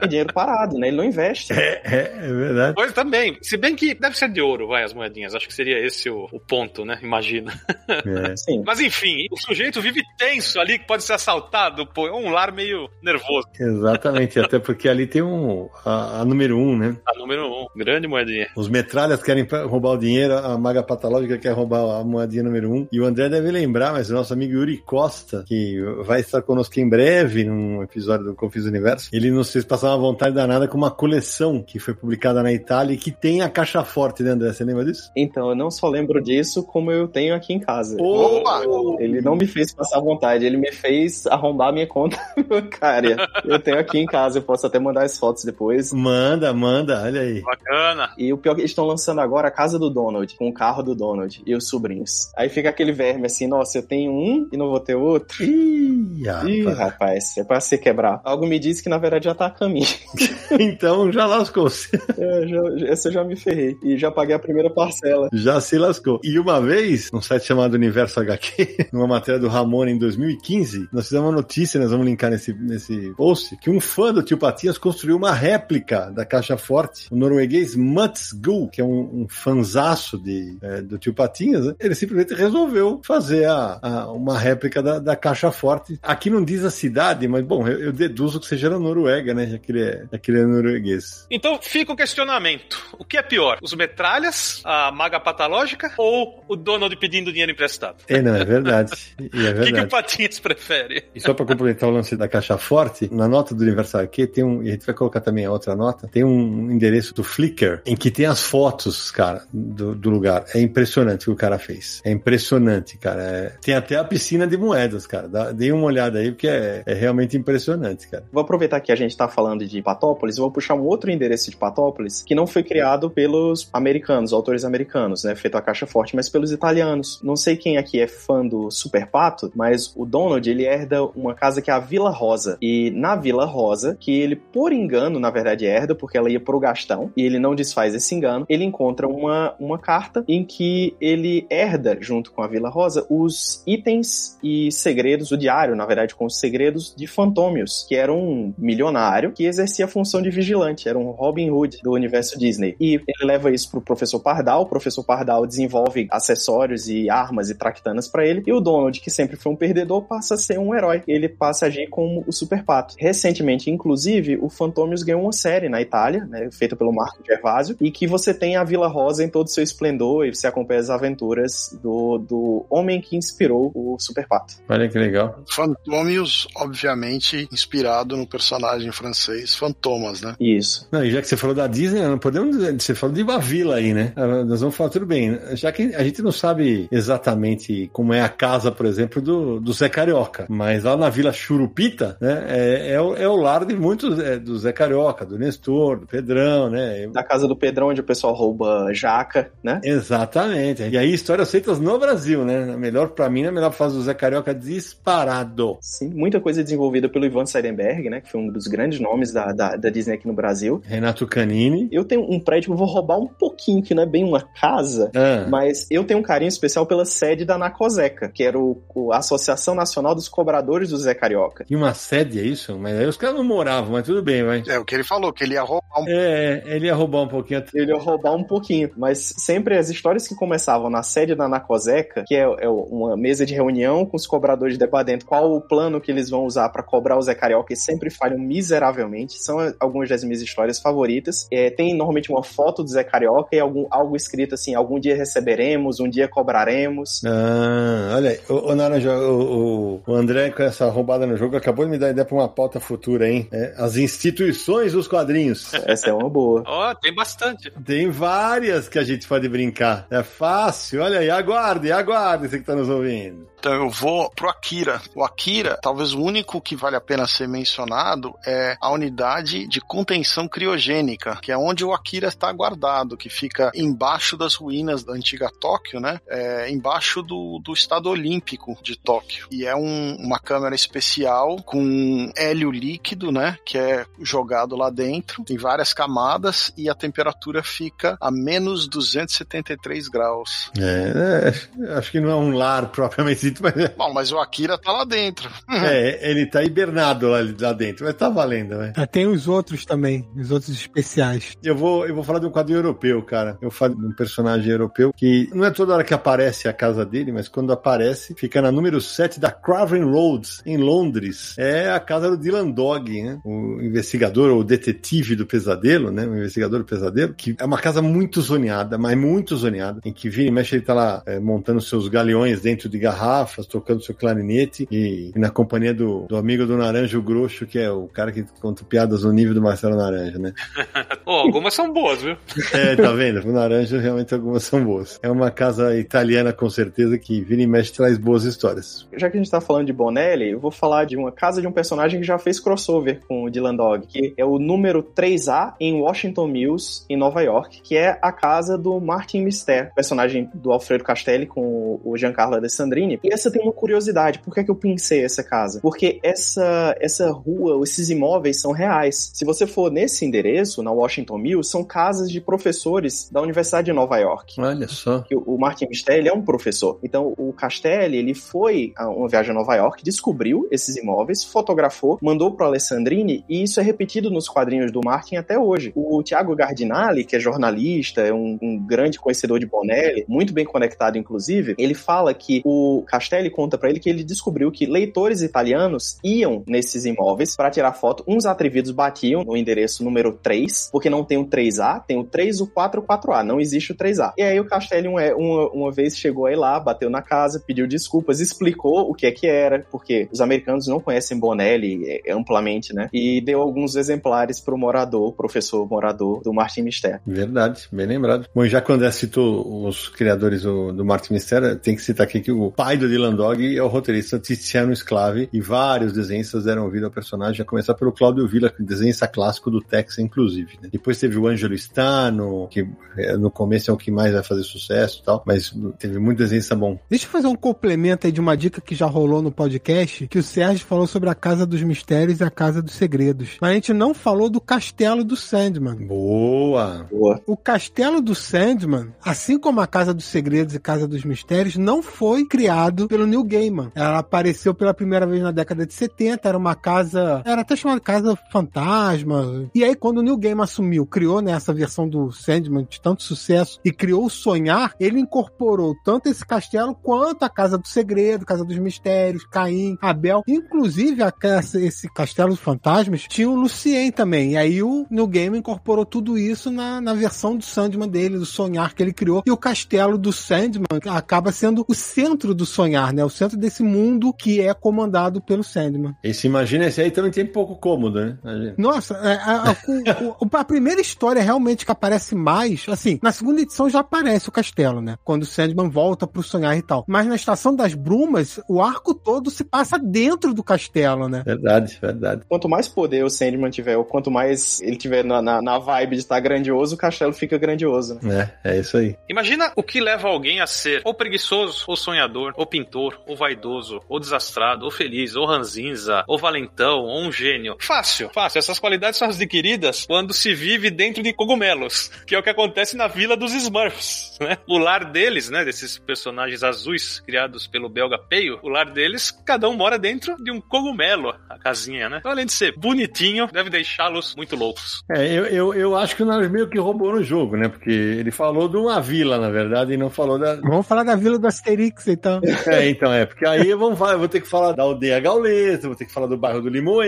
É dinheiro parado, né? Ele não investe. É, é, é verdade. Pois também. Se bem que deve ser de ouro, vai, as moedinhas. Acho que seria esse o, o ponto, né? Imagina. É. Sim. Mas enfim, o sujeito vive tenso ali, que pode ser assaltado, pô. É um lar meio nervoso. Exatamente, até porque ali tem um, a, a número um, né? A número um. Grande moedinha. Os metralhas querem roubar o dinheiro, a maga patológica quer roubar a moedinha número um. E o André deve lembrar, mas o nosso amigo Yuri Costa, que vai estar conosco em breve num episódio do Confis Universo, ele nos fez passar uma vontade danada com uma coleção que foi publicada na Itália e que tem a caixa forte, né, André? Você lembra disso? Então, eu não só lembro disso, como eu tenho aqui em casa. Opa! Ele não me fez passar vontade, ele me fez arrombar minha conta bancária. Eu tenho aqui em casa, eu posso até mandar as fotos depois. Manda, manda, olha aí. Bacana. E o pior é que eles estão lançando agora a casa do Donald, com o carro do Donald e os sobrinhos. Aí fica aquele verme assim, nossa, eu tenho um e não vou ter outro. Ih, Ih, rapaz. rapaz, é pra se quebrar. Algo me diz que na verdade já tá a caminho. então já lascou-se. É, já- essa eu já me ferrei. E já paguei a primeira parcela. Já se lascou. E uma vez, num site chamado Universo HQ, numa matéria do Ramon em 2015, nós fizemos uma notícia, nós vamos linkar nesse, nesse post, que um fã do Tio Patinhas construiu uma réplica da Caixa Forte. O norueguês Mats Gu, que é um, um fanzaço de, é, do Tio Patinhas, né? ele simplesmente resolveu fazer a, a- uma réplica da, da Caixa Forte. Aqui não diz a cidade, mas bom, eu, eu deduzo que seja Noruega, né? Já que ele é, já que ele é norueguês. Então fica o questionamento: o que é pior? Os metralhas, a maga patológica ou o Donald pedindo dinheiro emprestado? É, não, é verdade. É O que, que verdade. o Patinhas prefere? E só para complementar o lance da caixa forte, na nota do Universal aqui tem um, e a gente vai colocar também a outra nota, tem um endereço do Flickr em que tem as fotos, cara, do, do lugar. É impressionante o que o cara fez. É impressionante, cara. É- tem até a piscina de moedas, cara. Dá, dê uma olhada aí, porque é, é realmente impressionante, cara. Vou aproveitar que a gente tá falando de Patópolis, vou puxar um outro endereço de Patópolis que não foi criado pelos americanos, autores americanos, né? Feito a caixa forte, mas pelos italianos. Não sei quem aqui é fã do Super Pato, mas o Donald, ele herda uma casa que é a Vila Rosa. E na Vila Rosa, que ele, por engano, na verdade herda, porque ela ia pro Gastão, e ele não desfaz esse engano, ele encontra uma, uma carta em que ele herda, junto com a Vila Rosa, os itens e segredos, o diário, na verdade, com os segredos de Fantômios, que era um milionário que exercia a função de vigilante, era um Robin Hood do universo Disney. E ele leva isso pro professor Pardal, o professor Pardal desenvolve acessórios e armas e tractanas pra ele, e o Donald, que sempre foi um perdedor, passa a ser um herói. Ele passa a agir como o Super Pato. Recentemente, inclusive, o Fantômios ganhou uma série na Itália, né, feita pelo Marco Gervásio, e que você tem a Vila Rosa em todo o seu esplendor e você acompanha as aventuras do, do homem que inspirou o Super Pato. Olha que legal. Fantômios, obviamente, inspirado no personagem francês Fantomas, né? Isso. Não, e já que você falou da Disney, não podemos dizer, você falou de uma vila aí, né? Ah, Nós vamos falar tudo bem. Já que a gente não sabe exatamente como é a casa, por exemplo, do, do Zé Carioca, mas lá na Vila Churupita, né? É, é, o, é o lar de muitos, é, do Zé Carioca, do Nestor, do Pedrão, né? Da casa do Pedrão, onde o pessoal rouba jaca, né? Exatamente. E aí, histórias feitas no Brasil, né? Melhor, pra mim, a melhor fase do Zé Carioca disparado. Sim, muita coisa desenvolvida pelo Ivan Seidenberg, né? Que foi um dos grandes nomes da, da, da Disney aqui no Brasil. Renato Canini. Eu tenho um prédio que eu vou roubar um pouquinho, que não é bem uma casa, Ah, mas eu tenho um carinho especial pela sede da Nacoseca, que era o, o- a Associação Nacional dos Cobradores do Zé Carioca. e uma sede, é isso? Mas aí os caras não moravam, mas tudo bem, vai. É o que ele falou, que ele ia roubar um. É, ele ia roubar um pouquinho. Ele ia roubar um pouquinho, mas sempre as histórias que começavam na sede da Nacoseca, que é, é uma mesa de reunião com os cobradores debatendo qual o plano que eles vão usar pra cobrar o Zé Carioca e sempre falham miseravelmente, são algumas das minhas histórias favoritas. É, tem normalmente uma foto do Zé Carioca e algum, algo escrito assim: algum dia receberemos, um dia cobraremos. Ah, olha aí. Naranja, o, o- o André, com essa roubada no jogo, acabou de me dar ideia pra uma pauta futura, hein? É, as instituições dos quadrinhos. Essa é uma boa. Ó, tem bastante. Tem várias que a gente pode brincar. É fácil. Olha aí, aguarde, aguarde você que tá nos ouvindo. Então eu vou pro Akira. O Akira, talvez o único que vale a pena ser mencionado é a unidade de contenção criogênica, que é onde o Akira está guardado, que fica embaixo das ruínas da antiga Tóquio, né? É, embaixo do, do estado olímpico de Tóquio. E é um- uma câmera especial com hélio líquido, né? Que é jogado lá dentro. Tem várias camadas e a temperatura fica a menos 273 graus. É, é, acho que não é um lar propriamente dito, mas é, Bom, mas o Akira tá lá dentro. é, ele tá hibernado lá, lá dentro. Muito, mas tá valendo, né? Ah, tem os outros também, os outros especiais. Eu vou, eu vou falar de um quadrinho europeu, cara. Eu falo de um personagem europeu que não é toda hora que aparece a casa dele, mas quando aparece, fica na número 7 da Craven Roads, em Londres. É a casa do Dylan Dog, né? O investigador ou detetive do pesadelo, né? O investigador do pesadelo, que é uma casa muito zoneada, mas muito zoneada, em que vira e mexe ele tá lá é, montando seus galeões dentro de garrafas, tocando seu clarinete e, e na companhia do, do amigo do Naranjo Grosso, que é o cara que conta piadas no nível do Marcelo Naranja, né? Pô, algumas são boas, viu? É, tá vendo? O Naranjo realmente algumas são boas. É uma casa italiana com certeza que vira e mexe traz boas histórias. Já que a gente tá falando de Bonelli, eu vou falar de uma casa de um personagem que já fez crossover com o Dylan Dog, que é o número 3A em Washington Mills, em Nova York, que é a casa do Martin Mister, personagem do Alfredo Castelli com o Giancarlo Alessandrini. E essa tem uma curiosidade, por que, é que eu pensei essa casa? Porque essa, essa rua, esses imóveis são reais. Se você for nesse endereço, na Washington Mills, são casas de professores da Universidade de Nova York. Olha só. O Martin ele é um professor. Então, o Castelli, ele foi a uma viagem a Nova York, descobriu esses imóveis, fotografou, mandou pro Alessandrini, e isso é repetido nos quadrinhos do Martin até hoje. O Tiago Gardinali, que é jornalista, é um, um grande conhecedor de Bonelli, muito bem conectado, inclusive, ele fala que o Castelli conta para ele que ele descobriu que leitores italianos iam nesses imóveis para tirar foto. Uns atrevidos batiam no endereço número 3, porque não tem o 3A, tem o 3, o 4 o 4A, não existe o 3A. E aí o Castelli uma, uma, uma vez chegou aí lá, bateu na casa, pediu desculpas, explicou o que é que era, porque os americanos não conhecem Bonelli é, amplamente, né? E deu alguns exemplares pro morador, professor morador do Martin Mister. Verdade, bem lembrado. Bom, já quando é citou os criadores do, do Martin Mister, tem que citar aqui que o pai do Dylan Dog é o roteirista Tiziano Sclave e vários desenhistas deram vida ao personagem, a começar pelo Claudio Villa, desenhista clássico do Tex, inclusive. Né? Depois teve o Angelo Stano, que é, no começo é o que mais vai fazer sucesso e tal, mas teve muito desenhista bom. Deixa eu fazer um complemento aí de uma dica que já rolou no podcast, que o Sérgio falou sobre a Casa dos Mistérios e a Casa dos Segredos. Mas a gente não falou do Castelo do Sandman. Boa! Boa. O Castelo do Sandman, assim como a Casa dos Segredos e Casa dos Mistérios, não foi criado pelo Neil Gaiman. Ela apareceu pela primeira vez na década de 70, era uma casa, era até chamada Casa Fantasma. E aí quando o Neil Gaiman assumiu, criou né, essa versão do Sandman de tanto sucesso e criou o Sonhar, ele incorporou tanto esse castelo quanto a Casa do Segredo, Casa dos Mistérios, Caim, Abel. Inclusive, a, esse Castelo dos Fantasmas tinha o Lucien também. E aí o Neil Gaiman incorporou tudo isso na, na versão do Sandman dele, do Sonhar que ele criou. E o Castelo do Sandman acaba sendo o centro do Sonhar, né? O centro desse mundo que é comandado pelo Sandman. Esse imagina esse aí também tem pouco cômodo, né? Nossa, é, a, a, o- o- a primeira história realmente que aparece mais, assim, na segunda edição já aparece o castelo, né? Quando o Sandman volta pro sonhar e tal. Mas na Estação das Brumas, o arco todo se passa dentro do castelo, né? Verdade, verdade. Quanto mais poder o Sandman tiver, ou quanto mais ele tiver na, na, na vibe de estar grandioso, o castelo fica grandioso. Né? É, é isso aí. Imagina o que leva alguém a ser ou preguiçoso, ou sonhador, ou pintor, ou vaidoso, ou desastrado, ou feliz, ou ranzinza, ou valentão, ou um gênio. Fácil, fácil. Essas qualidades são adquiridas quando se vive dentro de cogumelos, que é o que acontece na vila dos Smurfs, né? O lar deles, né, desses personagens azuis criados pelo belga Peio, o lar deles, cada um mora dentro de um cogumelo, a casinha, né? Então, além de ser bonitinho, deve deixá-los muito loucos. É, eu, eu, eu acho que o Naranjo meio que roubou no jogo, né? Porque ele falou de uma vila, na verdade, e não falou da. Vamos falar da Vila do Asterix, então. É, então, é, porque aí vamos falar, eu vou ter que falar da aldeia gaulesa, vou ter que falar do bairro do Limoeiro,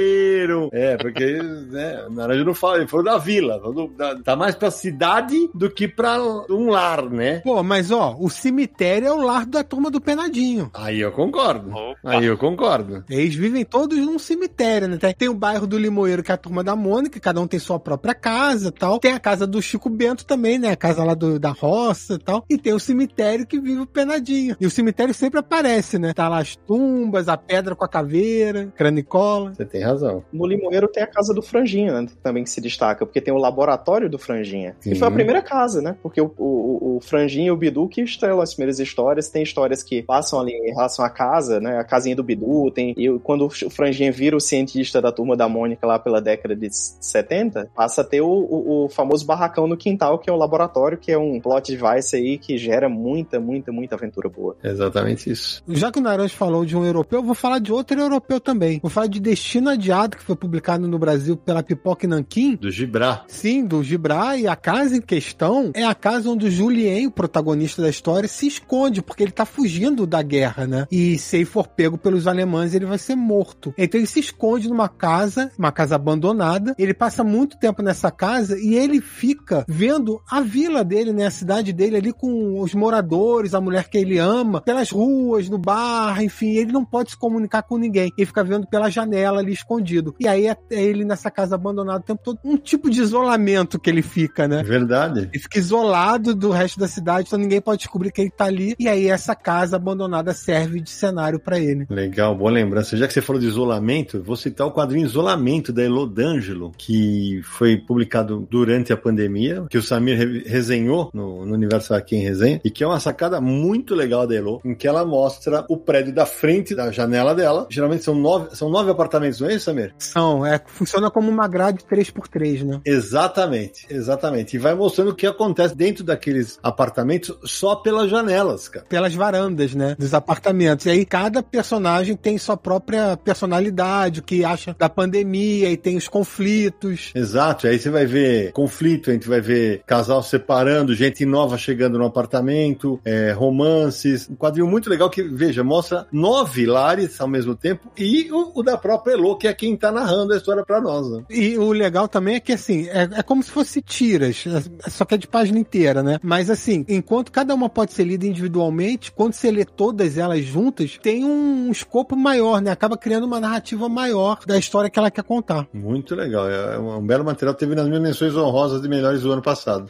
é, porque, né, o Naranjo não fala, ele falou da vila, falou do- da- tá mais pra cidade do que pra um lar, né? Pô, mas ó, o cemitério é o lar da turma do Penadinho. Aí eu concordo. Opa. Aí eu concordo. Eles vivem todos num cemitério, né? Tem, o bairro do Limoeiro, que é a turma da Mônica, cada um tem sua própria casa e tal. Tem a casa do Chico Bento também, né? A casa lá do, da roça e tal. E tem o cemitério que vive o penadinho. E o cemitério sempre aparece, né? Tá lá as tumbas, a pedra com a caveira, cranicola. Você tem razão. No Limoeiro tem a casa do Franjinha, né, também que se destaca, porque tem o laboratório do Franjinha. Sim. E foi a primeira casa, né? Porque o, o, o Franjinha e o Bidu que estrelam as primeiras histórias. Tem histórias que passam ali em relação à casa, né? A casinha do Bidu. Tem, e quando o Franjinha vira o cientista da turma da Mônica lá pela década de 70, passa a ter o, o, o famoso barracão no quintal, que é o laboratório, que é um plot device aí que gera muita, muita, muita aventura boa. Exatamente isso. Já que o Naranjo falou de um europeu, eu vou falar de outro europeu também. Vou falar de Destino Ladeado, que foi publicado no Brasil pela Pipoca e Nanquim. Do Gibra. Sim, do Gibra. E a casa em questão é a casa onde o Julien, o protagonista da história, se esconde, porque ele tá fugindo da guerra, né? E se ele for pego pelos alemães, ele vai ser morto. Então ele se esconde numa casa, uma casa abandonada. Ele passa muito tempo nessa casa e ele fica vendo a vila dele, né? A cidade dele ali com os moradores, a mulher que ele ama, pelas ruas, no bar, enfim. Ele não pode se comunicar com ninguém. Ele fica vendo pela janela ali escondido. E aí é ele nessa casa abandonada o tempo todo. Um tipo de isolamento que ele fica, né? Verdade. Ele fica isolado do resto da cidade, então ninguém pode descobrir que ele tá ali. E aí essa casa abandonada serve de cenário para ele. Legal, boa lembrança. Já que você falou de isolamento, vou citar o quadrinho Isolamento da Elo D'Angelo, que foi publicado durante a pandemia, que o Samir re resenhou no, no Universo Aqui em Resenha, e que é uma sacada muito legal da Elo, em que ela mostra o prédio da frente da janela dela. Geralmente são nove, são nove apartamentos, não é isso, Samir? São, é, funciona como uma grade 3x3, né? Exatamente, exatamente. E vai mostrando o que acontece dentro daqueles apartamentos só pelas janelas, cara. Pelas varandas, né? Dos apartamentos. E aí cada personagem tem sua própria personalidade, o que acha da pandemia, e tem os conflitos. Exato, aí você vai ver conflito, a gente vai ver casal separando, gente nova chegando no apartamento, é, romances. Um quadrinho muito legal que, veja, mostra nove lares ao mesmo tempo e o, o da própria Elo, que é quem tá narrando a história pra nós. Né? E o legal também é que, assim, é, é como se fosse tiras, é- só que é de página inteira, né? Mas, assim, enquanto cada uma pode ser lida individualmente, quando você lê todas elas juntas, tem um escopo maior, né? Acaba criando uma narrativa maior da história que ela quer contar. Muito legal, é um, um belo material. Teve nas minhas menções honrosas de melhores do ano passado.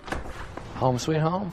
Home sweet home.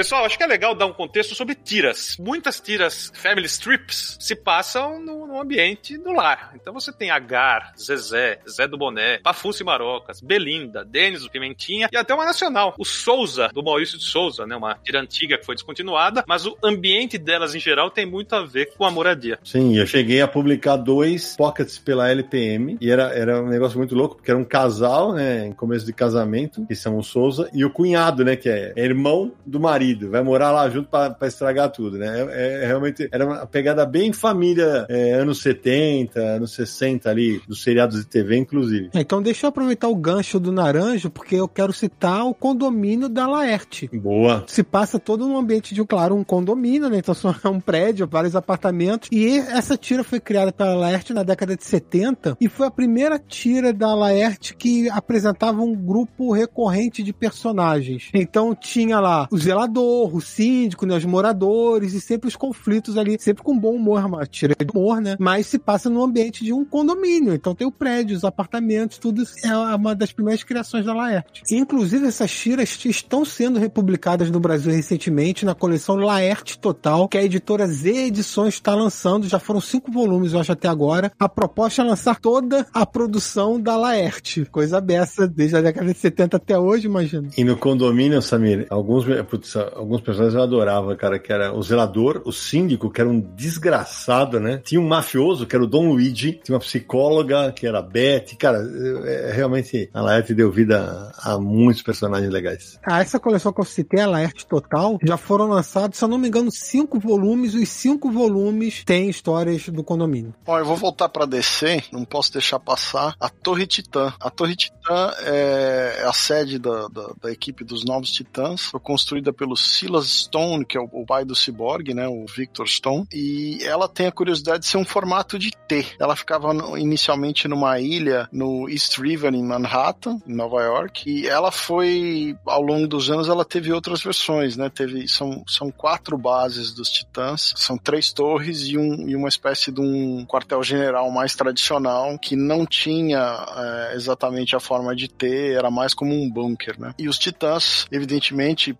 Pessoal, acho que é legal dar um contexto sobre tiras. Muitas tiras family strips se passam no, no ambiente do lar. Então você tem Agar, Zezé, Zé do Boné, Pafunce Marocas, Belinda, Denis do Pimentinha e até uma nacional, o Souza, do Maurício de Souza, né? Uma tira antiga que foi descontinuada, mas o ambiente delas em geral tem muito a ver com a moradia. Sim, eu cheguei a publicar dois pockets pela LPM e era, era um negócio muito louco, porque era um casal, né, em começo de casamento, que são o Souza, e o cunhado, né, que é irmão do marido, vai morar lá junto pra estragar tudo, né? É, é realmente, era uma pegada bem família, é, anos 70, anos 60 ali, dos seriados de TV, inclusive. Então deixa eu aproveitar o gancho do Naranjo, porque eu quero citar o condomínio da Laerte. Boa. Se passa todo num ambiente de, claro, um condomínio, né? Então é um prédio, vários apartamentos. E essa tira foi criada pela Laerte na década de 70 e foi a primeira tira da Laerte que apresentava um grupo recorrente de personagens. Então tinha lá o zelador, o síndico, né, os moradores e sempre os conflitos ali, sempre com bom humor, uma tira de humor, né? Mas se passa no ambiente de um condomínio. Então tem o prédio, os apartamentos, tudo é uma das primeiras criações da Laerte. Inclusive essas tiras estão sendo republicadas no Brasil recentemente na coleção Laerte Total, que a editora Z Edições está lançando. Já foram cinco volumes, eu acho, até agora. A proposta é lançar toda a produção da Laerte. Coisa beça desde a década de 70 até hoje, imagina. E no condomínio, Samir, alguns, putz, alguns personagens eu adorava, cara, que era o zelador, o síndico, que era um desgraçado, né? Tinha um mafioso, que era o Dom Luigi, tinha uma psicóloga, que era a Beth, cara, é, realmente a Laerte deu vida a, a muitos personagens legais. Ah, essa coleção que eu citei, a Laerte Total, já foram lançados, se eu não me engano, cinco volumes, os cinco volumes têm histórias do condomínio. Bom, eu vou voltar para DC, não posso deixar passar a Torre Titã. A Torre Titã é a sede da, da, da equipe dos Novos Titãs, foi construída pelo Silas Stone, que é o, pai do Cyborg, né, o Victor Stone, e ela tem a curiosidade de ser um formato de T. Ela ficava no, inicialmente numa ilha no East River, em Manhattan, em Nova York, e ela foi, ao longo dos anos, ela teve outras versões, né, teve, são, são quatro bases dos Titãs, são três torres e, um, e uma espécie de um quartel-general mais tradicional, que não tinha é, exatamente a forma de T, era mais como um bunker, né. E os Titãs, evidentemente,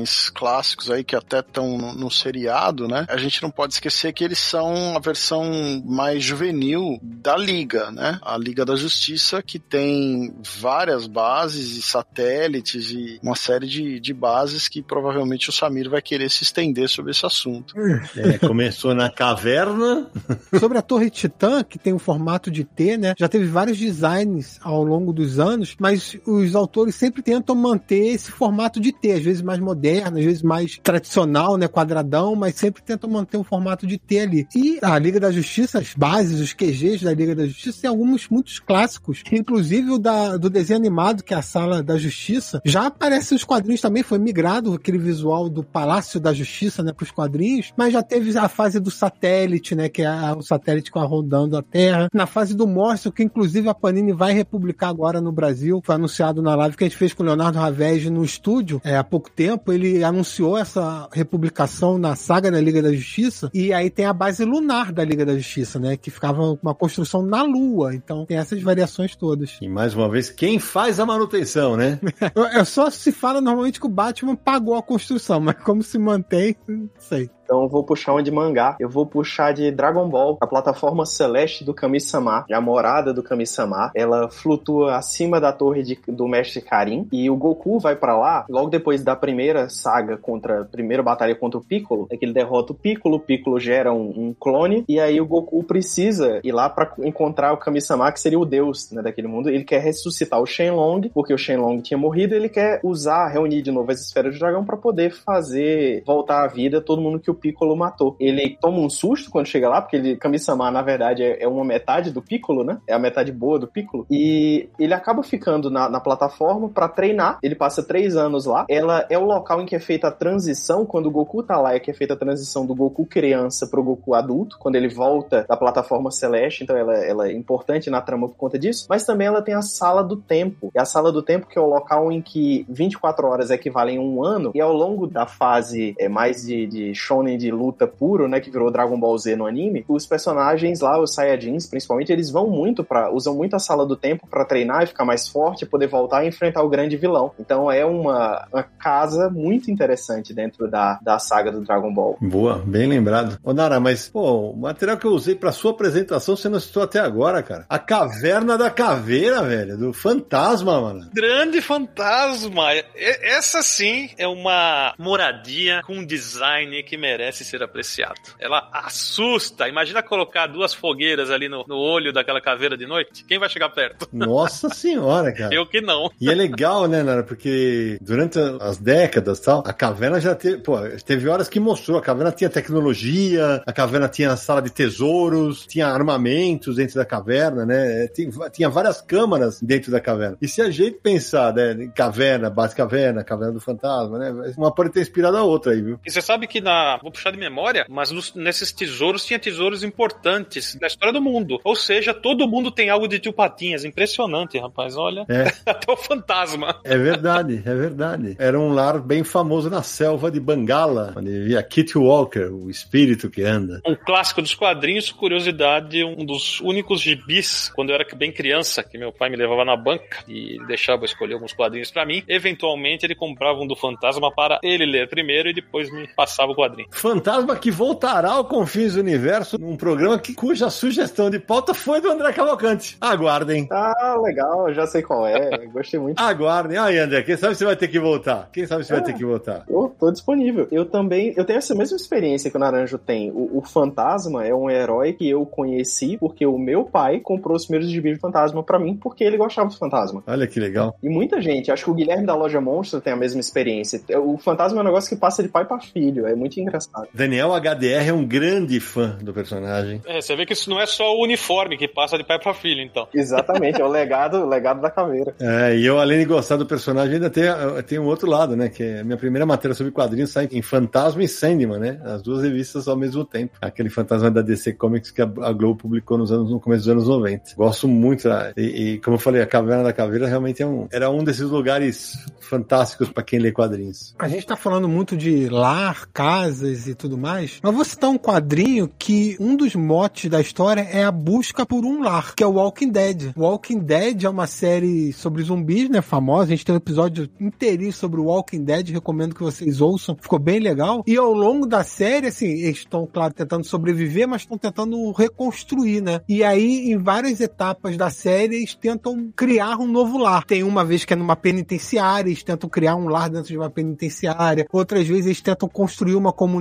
personagens clássicos aí que até estão no, no, seriado, né? A gente não pode esquecer que eles são a versão mais juvenil da Liga, né? A Liga da Justiça, que tem várias bases e satélites e uma série de, de bases que provavelmente o Samir vai querer se estender sobre esse assunto. É, começou na caverna. sobre a Torre Titã, que tem o um formato de T, né? Já teve vários designs ao longo dos anos, mas os autores sempre tentam manter esse formato de T, às vezes mais moderno moderno, às vezes mais tradicional, né, quadradão, mas sempre tentam manter um formato de T ali. E a Liga da Justiça, as bases, os QGs da Liga da Justiça, tem alguns muitos clássicos, inclusive o da, do desenho animado, que é a Sala da Justiça, já aparece nos quadrinhos também, foi migrado aquele visual do Palácio da Justiça, né, para os quadrinhos, mas já teve a fase do satélite, né, que é o satélite que vai rodando a Terra, na fase do monstro, que inclusive a Panini vai republicar agora no Brasil, foi anunciado na live que a gente fez com o Leonardo Ravege no estúdio, é, há pouco tempo, ele anunciou essa republicação na saga da Liga da Justiça, e aí tem a base lunar da Liga da Justiça, né, que ficava uma construção na Lua, então tem essas variações todas. E mais uma vez, quem faz a manutenção, né? É só se fala normalmente que o Batman pagou a construção, mas como se mantém, não sei. Então eu vou puxar uma de mangá. Eu vou puxar de Dragon Ball, a plataforma celeste do Kami-sama, a morada do Kami-sama. Ela flutua acima da torre de, do Mestre Karin. E o Goku vai para lá, logo depois da primeira saga contra. Primeira batalha contra o Piccolo. É que ele derrota o Piccolo, o Piccolo gera um, um clone. E aí o Goku precisa ir lá para encontrar o Kami-sama, que seria o deus né, daquele mundo. Ele quer ressuscitar o Shenlong, porque o Shenlong tinha morrido. Ele quer usar, reunir de novo as esferas do dragão para poder fazer voltar à vida todo mundo que o Piccolo matou. Ele toma um susto quando chega lá, porque ele, Kami-sama, na verdade, é, é uma metade do Piccolo, né? É a metade boa do Piccolo. E ele acaba ficando na, na plataforma para treinar. Ele passa três anos lá. Ela é o local em que é feita a transição, quando o Goku tá lá, é que é feita a transição do Goku criança pro Goku adulto, quando ele volta da plataforma celeste. Então ela, ela é importante na trama por conta disso. Mas também ela tem a sala do tempo. É a sala do tempo que é o local em que 24 horas equivalem a um ano. E ao longo da fase é, mais de, de shonen de luta puro, né, que virou Dragon Ball Z no anime, os personagens lá, os Saiyajins, principalmente, eles vão muito para usam muito a sala do tempo para treinar e ficar mais forte, poder voltar e enfrentar o grande vilão. Então é uma, uma casa muito interessante dentro da, da saga do Dragon Ball. Boa, bem lembrado. Ô Nara, mas, pô, o material que eu usei pra sua apresentação você não citou até agora, cara. A Caverna da Caveira, velho, do Fantasma, mano. Grande fantasma! Essa sim é uma moradia com um design que merece ser apreciado. Ela assusta. Imagina colocar duas fogueiras ali no, no olho daquela caveira de noite. Quem vai chegar perto? Nossa senhora, cara. Eu que não. E é legal, né, Nara? Porque durante as décadas tal, a caverna já teve. Pô, teve horas que mostrou. A caverna tinha tecnologia, a caverna tinha sala de tesouros, tinha armamentos dentro da caverna, né? Tinha, tinha várias câmaras dentro da caverna. E se a gente pensar, né, caverna, base caverna, caverna do fantasma, né? Uma pode ter inspirado a outra aí, viu? E você sabe que na. Vou puxar de memória, mas nos- nesses tesouros tinha tesouros importantes da história do mundo. Ou seja, todo mundo tem algo de tio Patinhas. Impressionante, rapaz. Olha. É. Até o fantasma. É verdade, é verdade. Era um lar bem famoso na selva de Bangala, onde vivia Kitty Walker, o espírito que anda. Um clássico dos quadrinhos, curiosidade, um dos únicos gibis, quando eu era bem criança, que meu pai me levava na banca e deixava escolher alguns quadrinhos pra mim. Eventualmente ele comprava um do Fantasma para ele ler primeiro e depois me passava o quadrinho. Fantasma que voltará ao Confins do Universo num programa que, cuja sugestão de pauta foi do André Cavalcante. Aguardem. Ah, legal, já sei qual é. Gostei muito. Aguardem. Aí, André, quem sabe você vai ter que voltar? Quem sabe você vai ter que voltar? Eu tô disponível. Eu também, eu tenho essa mesma experiência que o Naranjo tem. O, o Fantasma é um herói que eu conheci porque o meu pai comprou os primeiros gibis de Fantasma pra mim porque ele gostava do Fantasma. Olha que legal. E muita gente, acho que o Guilherme da Loja Monstro tem a mesma experiência. O Fantasma é um negócio que passa de pai pra filho, é muito engraçado. Daniel HDR é um grande fã do personagem. É, você vê que isso não é só o uniforme que passa de pai pra filho, então. Exatamente, é o legado, o legado da caveira. É, e eu, além de gostar do personagem, ainda tenho, eu tenho um outro lado, né? Que é a minha primeira matéria sobre quadrinhos sai em Fantasma e Sandman, né? As duas revistas ao mesmo tempo. Aquele fantasma da DC Comics que a Globo publicou nos anos, no começo dos anos 90. Gosto muito. da- E, e, como eu falei, a Caverna da Caveira realmente é um, era um desses lugares fantásticos para quem lê quadrinhos. A gente tá falando muito de lar, e tudo mais, mas vou citar um quadrinho que um dos motes da história é a busca por um lar, que é o Walking Dead. Walking Dead é uma série sobre zumbis, né, famosa. A gente tem um episódio inteirinho sobre o Walking Dead, recomendo que vocês ouçam, ficou bem legal. E ao longo da série, assim, eles estão, claro, tentando sobreviver, mas estão tentando reconstruir, né? E aí, em várias etapas da série, eles tentam criar um novo lar. Tem uma vez que é numa penitenciária, eles tentam criar um lar dentro de uma penitenciária. Outras vezes eles tentam construir uma comunidade.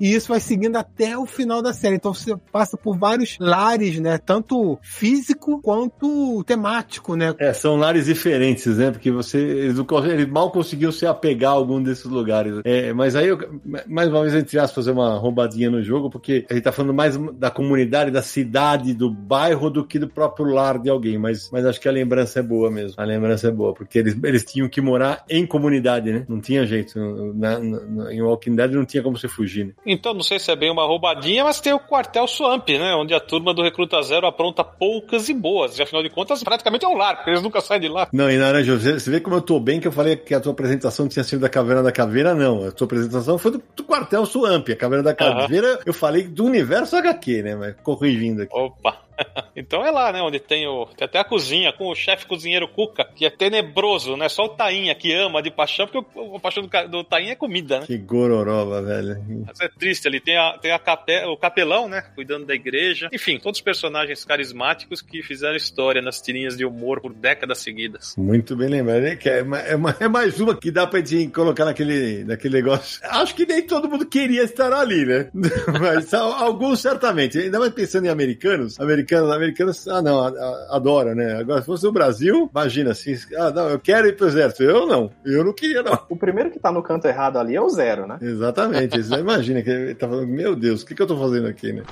E isso vai seguindo até o final da série. Então você passa por vários lares, né? Tanto físico quanto temático, né? É, são lares diferentes, né? Porque você. Eles, eles mal conseguiu se apegar a algum desses lugares. É, mas aí, eu, mais uma vez, entre aspas, fazer uma roubadinha no jogo, porque a gente tá falando mais da comunidade, da cidade, do bairro, do que do próprio lar de alguém. Mas, mas acho que a lembrança é boa mesmo. A lembrança é boa, porque eles, eles tinham que morar em comunidade, né? Não tinha jeito. Na, na, em Walking Dead não tinha como você fugir, né? Então, não sei se é bem uma roubadinha, mas tem o quartel Swamp, né? Onde a turma do Recruta Zero apronta poucas e boas. E afinal de contas, praticamente é um lar, porque eles nunca saem de lá. Não, e Naranja, você, você vê como eu tô bem que eu falei que a tua apresentação tinha sido da Caverna da Caveira, não. A tua apresentação foi do, do quartel Swamp. A Caverna da Caveira, uhum. eu falei do universo HQ, né? Mas corrigindo aqui. Opa! então é lá, né? Onde tem o. Tem até a cozinha com o chefe cozinheiro Cuca, que é tenebroso, né? Só o Tainha que ama de paixão, porque o, o paixão do, do Tainha é comida, né? Que gororoba, velho. Mas é triste ali. Tem, a, tem a cape, o capelão, né? Cuidando da igreja. Enfim, todos os personagens carismáticos que fizeram história nas tirinhas de humor por décadas seguidas. Muito bem lembrado. É, é, é, é mais uma que dá pra gente colocar naquele, naquele negócio. Acho que nem todo mundo queria estar ali, né? Mas alguns certamente. Ainda mais pensando em americanos, americanos americanos, americanos, ah, não, adora, né? Agora, se fosse o Brasil, imagina assim, ah, não, eu quero ir pro exército. Eu não, eu não queria, não. O primeiro que tá no canto errado ali é o zero, né? Exatamente, imagina que ele tá falando, meu Deus, o que, que eu tô fazendo aqui, né?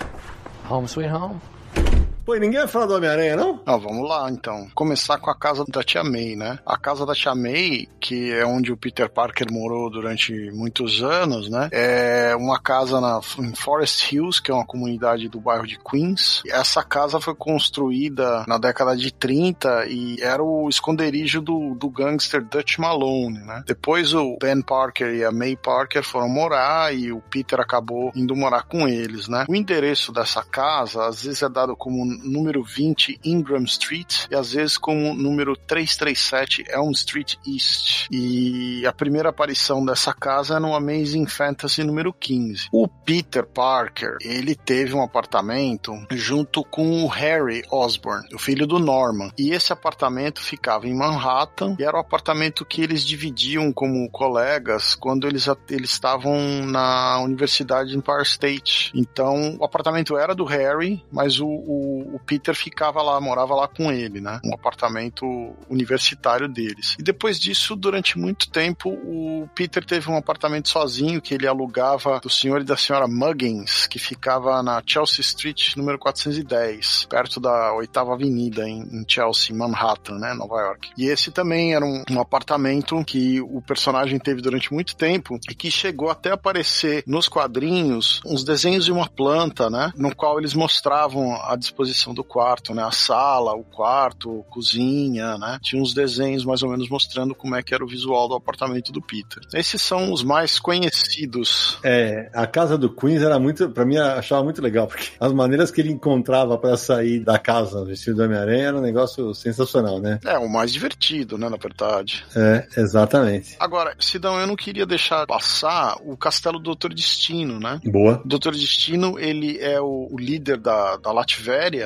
Home sweet home. Pô, e ninguém vai falar do Homem-Aranha, não? Ah, vamos lá, então. Começar com a casa da Tia May, né? A casa da Tia May, que é onde o Peter Parker morou durante muitos anos, né? É uma casa na, em Forest Hills, que é uma comunidade do bairro de Queens. Essa casa foi construída na década de 30 e era o esconderijo do, do gangster Dutch Malone, né? Depois o Ben Parker e a May Parker foram morar e o Peter acabou indo morar com eles, né? O endereço dessa casa, às vezes é dado como número 20 Ingram Street e às vezes como número 337 Elm Street East. E a primeira aparição dessa casa é no Amazing Fantasy número 15. O Peter Parker, ele teve um apartamento junto com o Harry Osborn, o filho do Norman. E esse apartamento ficava em Manhattan e era o apartamento que eles dividiam como colegas quando eles, eles estavam na Universidade Empire State. Então, o apartamento era do Harry, mas o, o o, Peter ficava lá, morava lá com ele, né? Um apartamento universitário deles. E depois disso, durante muito tempo, o Peter teve um apartamento sozinho que ele alugava do senhor e da senhora Muggins, que ficava na Chelsea Street, número 410, perto da oitava avenida em, Chelsea, Manhattan, né? Nova York. E esse também era um, um apartamento que o personagem teve durante muito tempo e que chegou até aparecer nos quadrinhos uns desenhos de uma planta, né? No qual eles mostravam a disposição disposição do quarto, né? A sala, o quarto, cozinha, né? Tinha uns desenhos mais ou menos mostrando como é que era o visual do apartamento do Peter. Esses são os mais conhecidos. É, a casa do Queens era muito, para mim, achava muito legal, porque as maneiras que ele encontrava para sair da casa vestido do Homem-Aranha era um negócio sensacional, né? É, o mais divertido, né, na verdade. É, exatamente. Agora, Sidão, eu não queria deixar passar o castelo do Doutor Destino, né? Boa. O Doutor Destino, ele é o, o líder da, da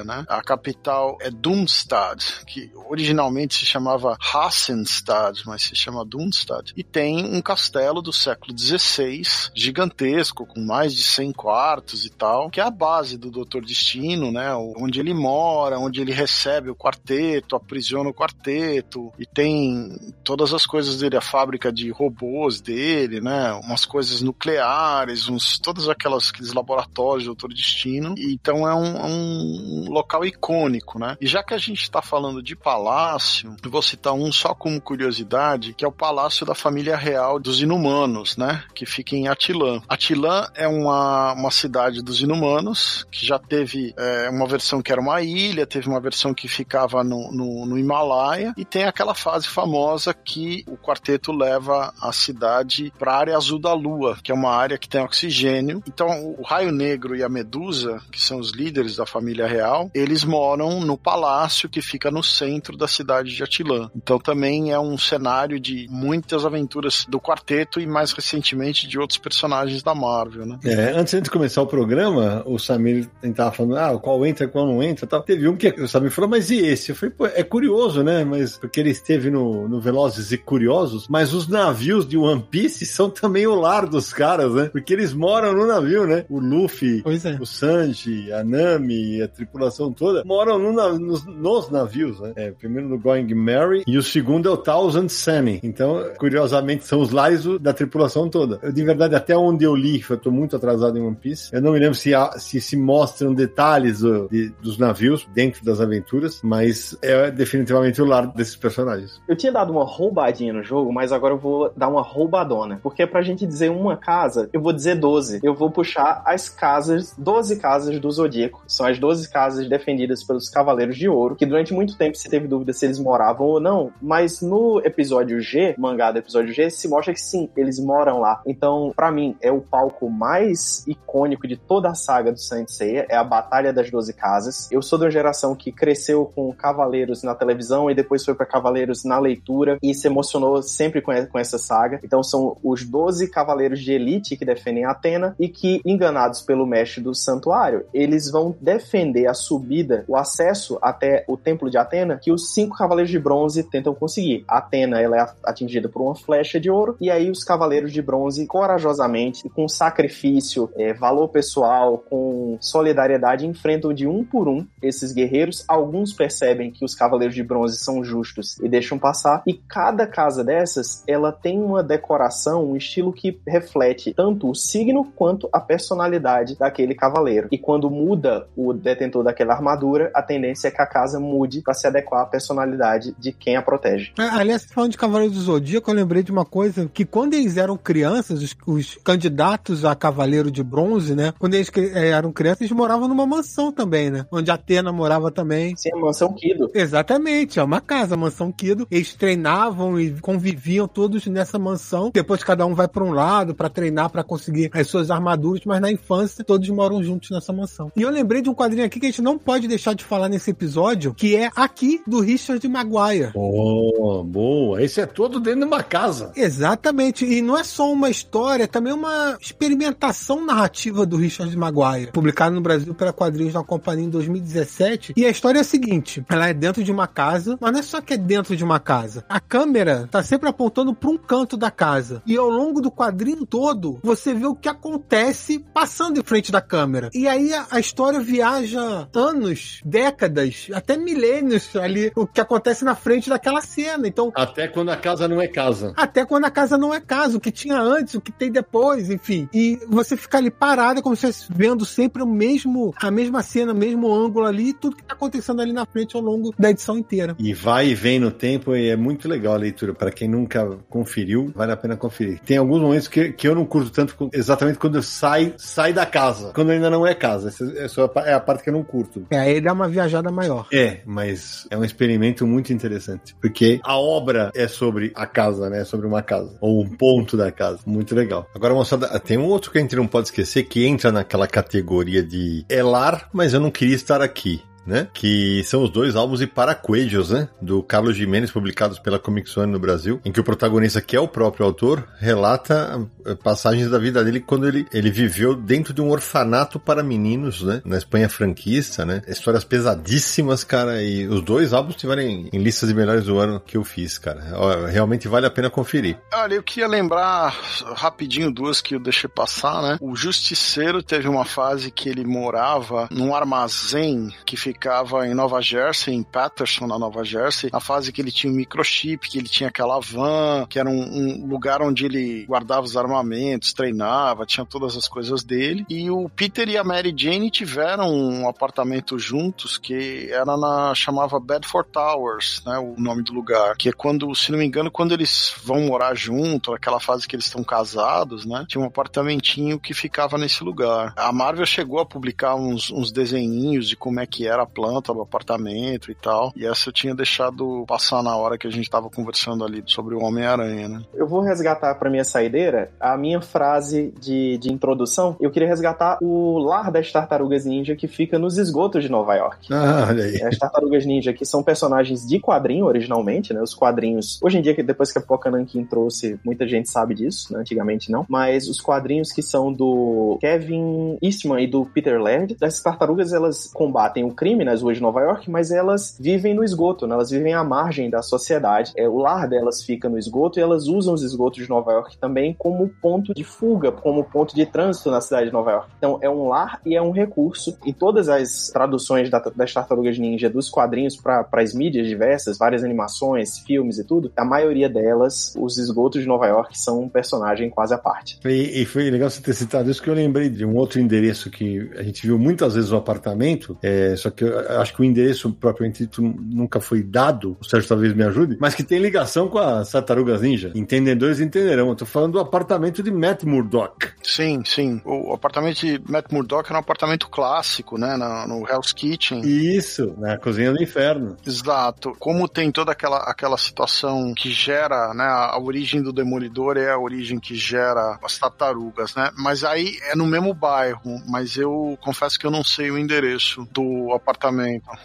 Né? A capital é Dunstad, que originalmente se chamava Hassenstad, mas se chama Dunstad. E tem um castelo do século XVI, gigantesco, com mais de 100 quartos e tal, que é a base do Doutor Destino, né? Onde ele mora, onde ele recebe o quarteto, aprisiona o quarteto, e tem todas as coisas dele, a fábrica de robôs dele, né? Umas coisas nucleares, uns, todas aquelas aqueles laboratórios do Doutor Destino. Então é um, é local icônico, né? E já que a gente está falando de palácio, vou citar um só como curiosidade, que é o Palácio da Família Real dos Inumanos, né? Que fica em Atilã. Atilã é uma, uma cidade dos Inumanos, que já teve é, uma versão que era uma ilha, teve uma versão que ficava no, no, no Himalaia, e tem aquela fase famosa que o quarteto leva a cidade para a área azul da Lua, que é uma área que tem oxigênio. Então, o Raio Negro e a Medusa, que são os líderes da família real, Imperial, eles moram no palácio que fica no centro da cidade de Atilã. Então também é um cenário de muitas aventuras do quarteto e mais recentemente de outros personagens da Marvel, né? É, antes de começar o programa, o Samir tentava falando, ah, qual entra, qual não entra tal. Teve um que o Samir falou, mas e esse? Eu falei, pô, é curioso, né? Mas porque ele esteve no, no Velozes e Curiosos, mas os navios de One Piece são também o lar dos caras, né? Porque eles moram no navio, né? O Luffy, Pois é. o Sanji, a Nami, a tripulação toda moram no nos, nos navios, né? É, primeiro no Going Merry e o segundo é o Thousand Sunny. Então, curiosamente, são os lares da tripulação toda. Eu, de verdade, até onde eu li, eu tô muito atrasado em One Piece, eu não me lembro se, há- se se mostram detalhes do- de- dos navios dentro das aventuras, mas é definitivamente o lar desses personagens. Eu tinha dado uma roubadinha no jogo, mas agora eu vou dar uma roubadona. Porque pra gente dizer uma casa, eu vou dizer 12. Eu vou puxar as casas, 12 casas do Zodíaco. São as 12 casas defendidas pelos Cavaleiros de Ouro, que durante muito tempo se teve dúvida se eles moravam ou não, mas no episódio G, mangá do episódio G, se mostra que sim, eles moram lá. Então, pra mim, é o palco mais icônico de toda a saga do Saint Seiya, é a Batalha das 12 Casas. Eu sou de uma geração que cresceu com Cavaleiros na televisão e depois foi pra Cavaleiros na leitura e se emocionou sempre com com essa saga. Então são os 12 cavaleiros de elite que defendem Atena e que, enganados pelo mestre do santuário, eles vão defender a subida, o acesso até o templo de Atena, que os cinco cavaleiros de bronze tentam conseguir. Atena ela é atingida por uma flecha de ouro e aí os cavaleiros de bronze corajosamente com sacrifício, eh, valor pessoal, com solidariedade enfrentam de um por um esses guerreiros. Alguns percebem que os cavaleiros de bronze são justos e deixam passar. E cada casa dessas, ela tem uma decoração, um estilo que reflete tanto o signo quanto a personalidade daquele cavaleiro. E quando muda o detentor daquela armadura, a tendência é que a casa mude para se adequar à personalidade de quem a protege. Ah, Aliás, falando de Cavaleiro do Zodíaco, eu lembrei de uma coisa, que quando eles eram crianças, os, os candidatos a Cavaleiro de Bronze, né? Quando eles eh, eram crianças, eles moravam numa mansão também, né? Onde a Atena morava também. Sim, a mansão Kido. Exatamente, é uma casa, a mansão Kido. Eles treinavam e conviviam todos nessa mansão. Depois cada um vai para um lado para treinar, para conseguir as suas armaduras, mas na infância todos moram juntos nessa mansão. E eu lembrei de um quadrinho aqui que a gente não pode deixar de falar nesse episódio, que é aqui do Richard Maguire. Oh, boa. Esse é todo dentro de uma casa. Exatamente, e não é só uma história, é também uma experimentação narrativa do Richard Maguire, publicado no Brasil pela Quadrinhos da Companhia em 2017. E a história é a seguinte: ela é dentro de uma casa, mas não é só que é dentro de uma casa. A câmera tá sempre apontando para um canto da casa. E ao longo do quadrinho todo, você vê o que acontece passando em frente da câmera. E aí a, a história viaja anos, décadas, até milênios ali, o que acontece na frente daquela cena. Então, Até quando a casa não é casa. até quando a casa não é casa, o que tinha antes, o que tem depois, enfim. E você fica ali parado, como se estivesse vendo sempre o mesmo, a mesma cena, o mesmo ângulo ali, tudo que tá acontecendo ali na frente ao longo da edição inteira. E vai e vem no tempo e é muito legal a leitura. Para quem nunca conferiu, vale a pena conferir. Tem alguns momentos que, que eu não curto tanto exatamente quando sai, sai da casa. Quando ainda não é casa. Essa, é é a parte que eu não curto. É, aí dá uma viajada maior. É, mas é um experimento muito interessante. Porque a obra é sobre a casa, né? É sobre uma casa. Ou um ponto da casa. Muito legal. Agora, moçada, tem um outro que a gente não pode esquecer que entra naquela categoria de é lar, mas eu não queria estar aqui. Né? Que são os dois álbuns de Paraquejos, né? Do Carlos Jimenez, publicados pela Comic Zone no Brasil, em que o protagonista, que é o próprio autor, relata eh, passagens da vida dele quando ele, ele viveu dentro de um orfanato para meninos, né? Na Espanha franquista, né? Histórias pesadíssimas, cara, e os dois álbuns tiveram em, listas de melhores do ano que eu fiz, cara. Realmente vale a pena conferir. Olha, eu queria lembrar rapidinho duas que eu deixei passar, né? O Justiceiro teve uma fase que ele morava num armazém que ficava em Nova Jersey, em Patterson, na Nova Jersey. A fase que ele tinha um microchip, que ele tinha aquela van, que era um, um lugar onde ele guardava os armamentos, treinava, tinha todas as coisas dele. E o Peter e a Mary Jane tiveram um apartamento juntos que era na chamava Bedford Towers, né? O nome do lugar, que é quando, se não me engano, quando eles vão morar junto, naquela fase que eles estão casados, né? Tinha um apartamentinho que ficava nesse lugar. A Marvel chegou a publicar uns, uns desenhinhos de como é que era a planta do apartamento e tal. E essa eu tinha deixado passar na hora que a gente tava conversando ali sobre o Homem-Aranha, né? Eu vou resgatar para minha saideira a minha frase de, de introdução. Eu queria resgatar o lar das tartarugas ninja que fica nos esgotos de Nova York. Ah, olha aí. As tartarugas ninja que são personagens de quadrinho originalmente, né? Os quadrinhos. Hoje em dia, que depois que a Poca Nankin trouxe, muita gente sabe disso, né? Antigamente não. Mas os quadrinhos que são do Kevin Eastman e do Peter Laird, essas tartarugas elas combatem o crime nas ruas de Nova York, mas elas vivem no esgoto, né? Elas vivem à margem da sociedade. É, o lar delas fica no esgoto e elas usam os esgotos de Nova York também como ponto de fuga, como ponto de trânsito na cidade de Nova York. Então é um lar e é um recurso. Em todas as traduções da, das tartarugas ninja dos quadrinhos para as mídias diversas, várias animações, filmes e tudo, a maioria delas, os esgotos de Nova York são um personagem quase à parte. E, e foi legal você ter citado isso, que eu lembrei de um outro endereço que a gente viu muitas vezes no apartamento, é, só que eu acho que o endereço propriamente dito nunca foi dado, o Sérgio talvez me ajude, mas que tem ligação com as tartarugas ninja. Entendedores entenderão. Eu tô falando do apartamento de Matt Murdock. Sim, sim. O apartamento de Matt Murdock era um apartamento clássico, né? No Hell's Kitchen. Isso, na cozinha do inferno. Exato. Como tem toda aquela, aquela situação que gera, né? A origem do Demolidor é a origem que gera as tartarugas, né? Mas aí é no mesmo bairro, mas eu confesso que eu não sei o endereço do apartamento.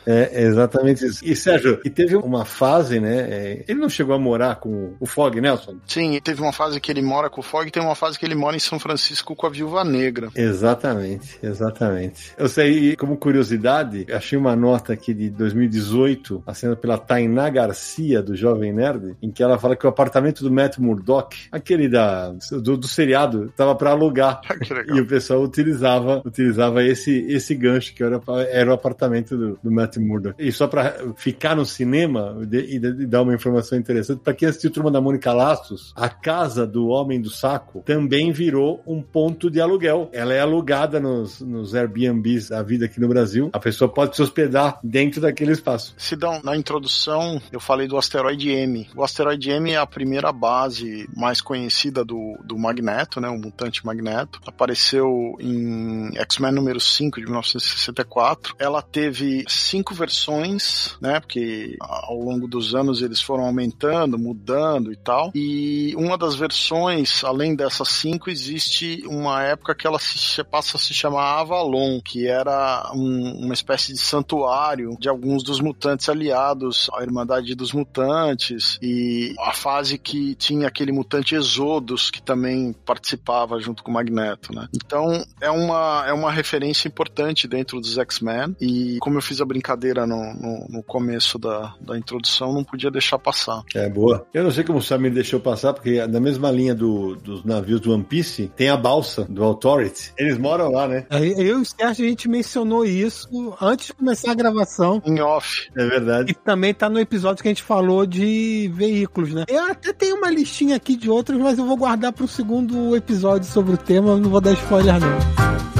É, é exatamente isso. E Sérgio, e teve uma fase, né? é, ele não chegou a morar com o Fog, Nelson? Sim, teve uma fase que ele mora com o Fog e tem uma fase que ele mora em São Francisco com a Viúva Negra. Exatamente, exatamente. Eu sei, como curiosidade, achei uma nota aqui de 2018, assinada pela Tainá Garcia, do Jovem Nerd, em que ela fala que o apartamento do Matt Murdock, aquele da, do, do seriado, estava para alugar. que legal. E o pessoal utilizava, utilizava esse, esse gancho, que era, era o apartamento do, do Matt Murdock. E só para ficar no cinema e, e dar uma informação interessante, para quem assistiu Turma da Mônica Laços, a casa do Homem do Saco também virou um ponto de aluguel. Ela é alugada nos, nos Airbnbs da vida aqui no Brasil. A pessoa pode se hospedar dentro daquele espaço. Sidão, na introdução eu falei do asteroide M. O asteroide M é a primeira base mais conhecida do, do Magneto, né? O mutante Magneto. Apareceu em X-Men número 5 de 1964. Ela teve cinco versões, né? Porque ao longo dos anos eles foram aumentando, mudando e tal. E uma das versões, além dessas cinco, existe uma época que ela se, passa a se chamar Avalon, que era um- uma espécie de santuário de alguns dos mutantes aliados à Irmandade dos Mutantes e a fase que tinha aquele mutante Exodus que também participava junto com o Magneto, né? Então é uma, é uma referência importante dentro dos X-Men e como eu fiz a brincadeira no, no, no começo da, da introdução, não podia deixar passar. É boa. Eu não sei como o Samir deixou passar, porque na mesma linha do- dos navios do One Piece, tem a balsa do Authority. Eles moram lá, né? Aí, Eu e o Sérgio, a gente mencionou isso antes de começar a gravação. Em off, É verdade. E também tá no episódio que a gente falou de veículos, né? Eu até tenho uma listinha aqui de outros, mas eu vou guardar pro segundo episódio sobre o tema, não vou dar spoiler não.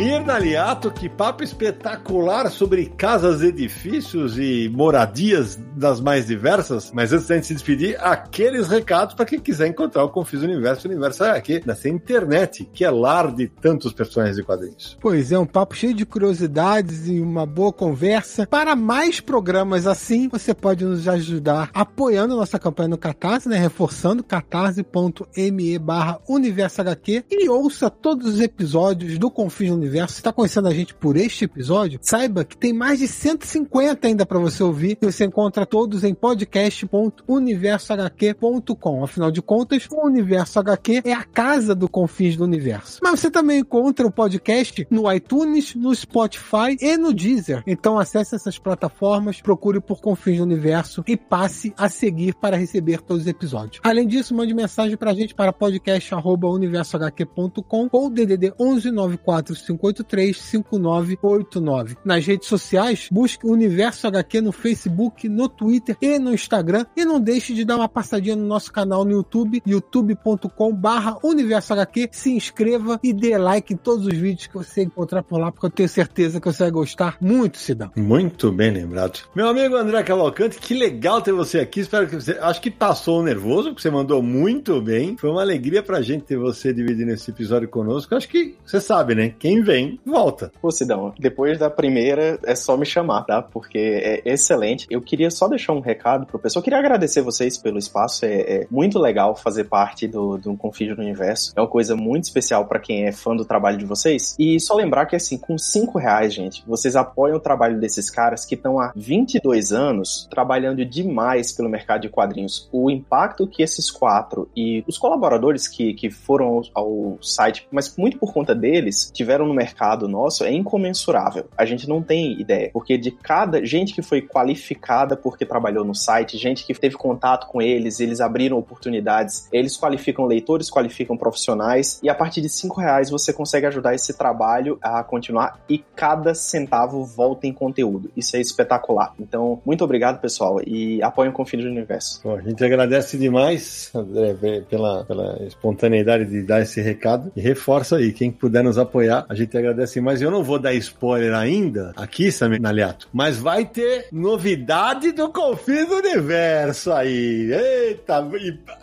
Samir Naliato, que papo espetacular sobre casas, edifícios e moradias das mais diversas. Mas antes da gente se despedir, aqueles recados para quem quiser encontrar o Confis Universo, o Universo aqui nessa internet, que é lar de tantos personagens e quadrinhos. Pois é, um papo cheio de curiosidades e uma boa conversa. Para mais programas assim, você pode nos ajudar apoiando nossa campanha no Catarse, né? Reforçando catarse.me barra Universo HQ e ouça todos os episódios do Confins no Universo. Se está conhecendo a gente por este episódio, saiba que tem mais de 150 ainda para você ouvir e você encontra todos em podcast.universohq.com. Afinal de contas, o Universo HQ é a casa do Confins do Universo. Mas você também encontra o podcast no iTunes, no Spotify e no Deezer. Então acesse essas plataformas, procure por Confins do Universo e passe a seguir para receber todos os episódios. Além disso, mande mensagem pra gente para podcast@universohq.com ou DDD 11 94 985835989. Nas redes sociais, busque Universo HQ no Facebook, no Twitter e no Instagram. E não deixe de dar uma passadinha no nosso canal no YouTube, youtube.com barra Universo HQ. Se inscreva e dê like em todos os vídeos que você encontrar por lá, porque eu tenho certeza que você vai gostar muito, Sidão. Muito bem lembrado. Meu amigo André Cavalcante, que legal ter você aqui. Espero que você. Acho que passou o nervoso, porque você mandou muito bem. Foi uma alegria pra gente ter você dividindo esse episódio conosco. Acho que você sabe, né? Quem vem, volta. Pô, Sidão, depois da primeira é só me chamar, tá? Porque é excelente. Eu queria só deixar um recado pro pessoal. Eu queria agradecer vocês pelo espaço. É, é muito legal fazer parte do, do do Universo. É uma coisa muito especial para quem é fã do trabalho de vocês. E só lembrar que, assim, com cinco reais, gente, vocês apoiam o trabalho desses caras que estão há 22 anos trabalhando demais pelo mercado de quadrinhos. O impacto que esses quatro e os colaboradores que, que foram ao, ao site, mas muito por conta deles, tiveram no mercado nosso é incomensurável. A gente não tem ideia, porque de cada gente que foi qualificada porque trabalhou no site, gente que teve contato com eles, eles abriram oportunidades, eles qualificam leitores, qualificam profissionais, e a partir de cinco reais você consegue ajudar esse trabalho a continuar e cada centavo volta em conteúdo. Isso é espetacular. Então, muito obrigado, pessoal, e apoiem o Confins do Universo. Bom, a gente agradece demais, André, pela, pela espontaneidade de dar esse recado e reforça aí, quem puder nos apoiar, a gente agradece mais. Eu não vou dar spoiler ainda aqui, Samir Naliato, mas vai ter novidade do Confins do Universo aí. Eita,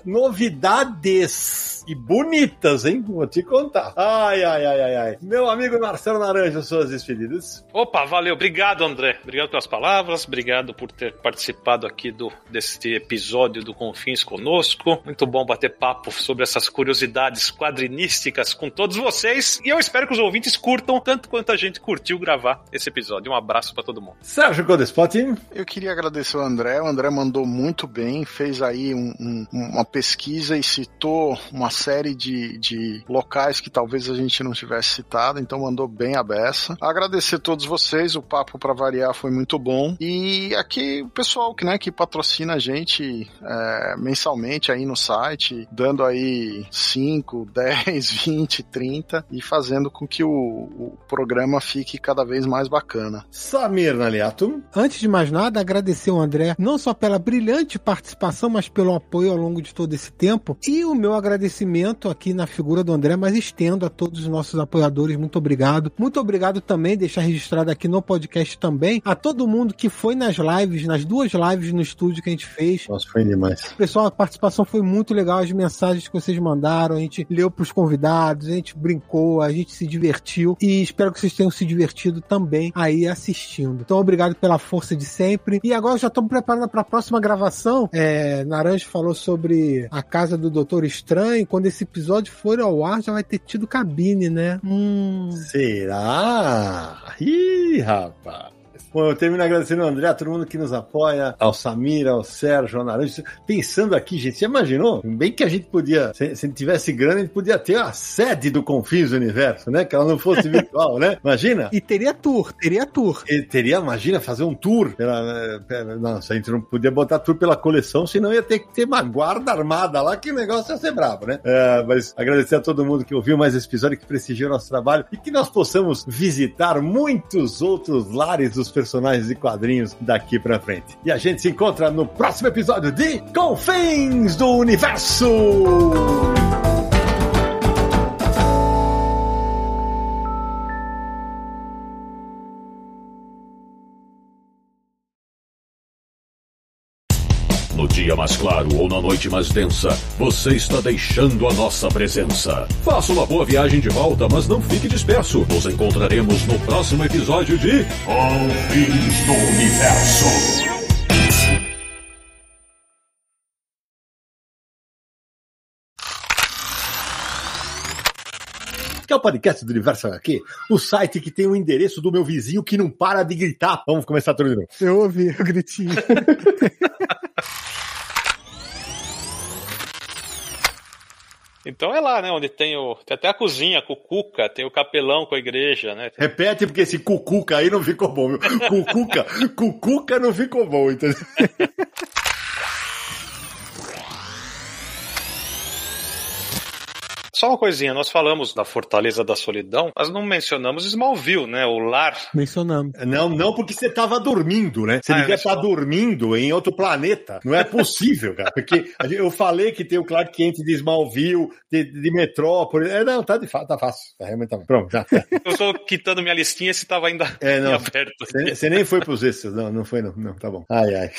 novidades e bonitas, hein? Vou te contar. Ai, ai, ai, ai, ai. Meu amigo Marcelo Naranja, suas despedidas. Opa, valeu. Obrigado, André. Obrigado pelas palavras. Obrigado por ter participado aqui do, deste episódio do Confins conosco. Muito bom bater papo sobre essas curiosidades quadrinísticas com todos vocês. E eu espero que os ouvintes curtam tanto quanto a gente curtiu gravar esse episódio. Um abraço para todo mundo. Sérgio Codespot. Eu queria agradecer o André. O André mandou muito bem, fez aí um, um, uma pesquisa e citou uma série de, de locais que talvez a gente não tivesse citado, então mandou bem a beça. Agradecer a todos vocês, o papo para variar foi muito bom. E aqui o pessoal que, né, que patrocina a gente é, mensalmente aí no site, dando aí 5, 10, 20, 30 e fazendo com que o, o programa fique cada vez mais bacana. Samir Naliato. Antes de mais nada, agradecer André não só pela brilhante participação, mas pelo apoio ao longo de todo esse tempo. E o meu agradecimento aqui na figura do André, mas estendo a todos os nossos apoiadores. Muito obrigado. Muito obrigado também, deixar registrado aqui no podcast também, a todo mundo que foi nas lives, nas duas lives no estúdio que a gente fez. Nossa, foi demais. Pessoal, a participação foi muito legal, as mensagens que vocês mandaram, a gente leu pros convidados, a gente brincou, a gente se divertiu e espero que vocês tenham se divertido também aí assistindo. Então, obrigado pela força de sempre. E agora já estamos preparando para a próxima gravação. É, Naranja falou sobre a casa do Doutor Estranho quando esse episódio for ao ar, já vai ter tido cabine, né? Hum. Será? Ih, rapaz. Bom, eu termino agradecendo ao André, a todo mundo que nos apoia, ao Samir, ao Sérgio, ao Naranjo. Pensando aqui, gente, você imaginou? Bem que a gente podia, se, se tivesse grana, a gente podia ter a sede do Confins do Universo, né? Que ela não fosse virtual, né? Imagina? E teria tour, teria tour. E teria, imagina, fazer um tour. Pela, pela, nossa, a gente não podia botar tour pela coleção, senão ia ter que ter uma guarda armada lá, que o negócio ia ser bravo, né? É, mas agradecer a todo mundo que ouviu mais esse episódio, que prestigiou nosso trabalho e que nós possamos visitar muitos outros lares dos personagens personagens e quadrinhos daqui pra frente. E a gente se encontra no próximo episódio de Confins do Universo! Dia mais claro ou na noite mais densa, você está deixando a nossa presença. Faça uma boa viagem de volta, mas não fique disperso. Nos encontraremos no próximo episódio de Confins do Universo. que é o podcast do Universo HQ, o site que tem o endereço do meu vizinho que não para de gritar. Vamos começar tudo de novo. Eu ouvi o gritinho. Então é lá, né? Onde tem o. Tem até a cozinha, cucuca, tem o capelão com a igreja, né? Repete, porque esse cucuca aí não ficou bom, viu? Cucuca, cucuca não ficou bom, entendeu? Só uma coisinha, nós falamos da Fortaleza da Solidão, mas não mencionamos Smallville, né? O lar. Mencionamos. Não, não, porque você tava dormindo, né? Você Ah, devia estar só- dormindo em outro planeta. Não é possível, cara. Porque eu falei que tem o Clark Kent de Smallville, de, de Metrópole. É, não, tá de fato, tá fácil. Tá, realmente tá. Pronto, já. Eu estou quitando minha listinha se tava ainda É, não. aberto. Você nem foi pros extras, não, não foi, não. Não, tá bom. Ai, ai.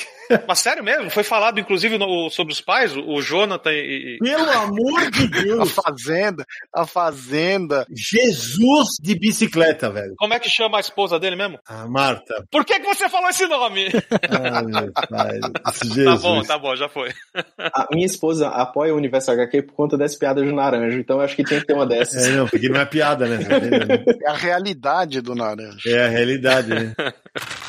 Mas sério mesmo, foi falado inclusive no- sobre os pais, o, Jonathan e. Pelo amor de A Deus! Fazenda, a fazenda. Jesus de bicicleta, velho. Como é que chama a esposa dele mesmo? Ah, Marta. Por que, que você falou esse nome? Ai, meu pai. tá Jesus. bom, tá bom, já foi. A minha esposa apoia o Universo HQ por conta das piadas do Naranjo, então eu acho que tem que ter uma dessas. É, não, porque não é piada, né? É a realidade do naranja. É a realidade, né?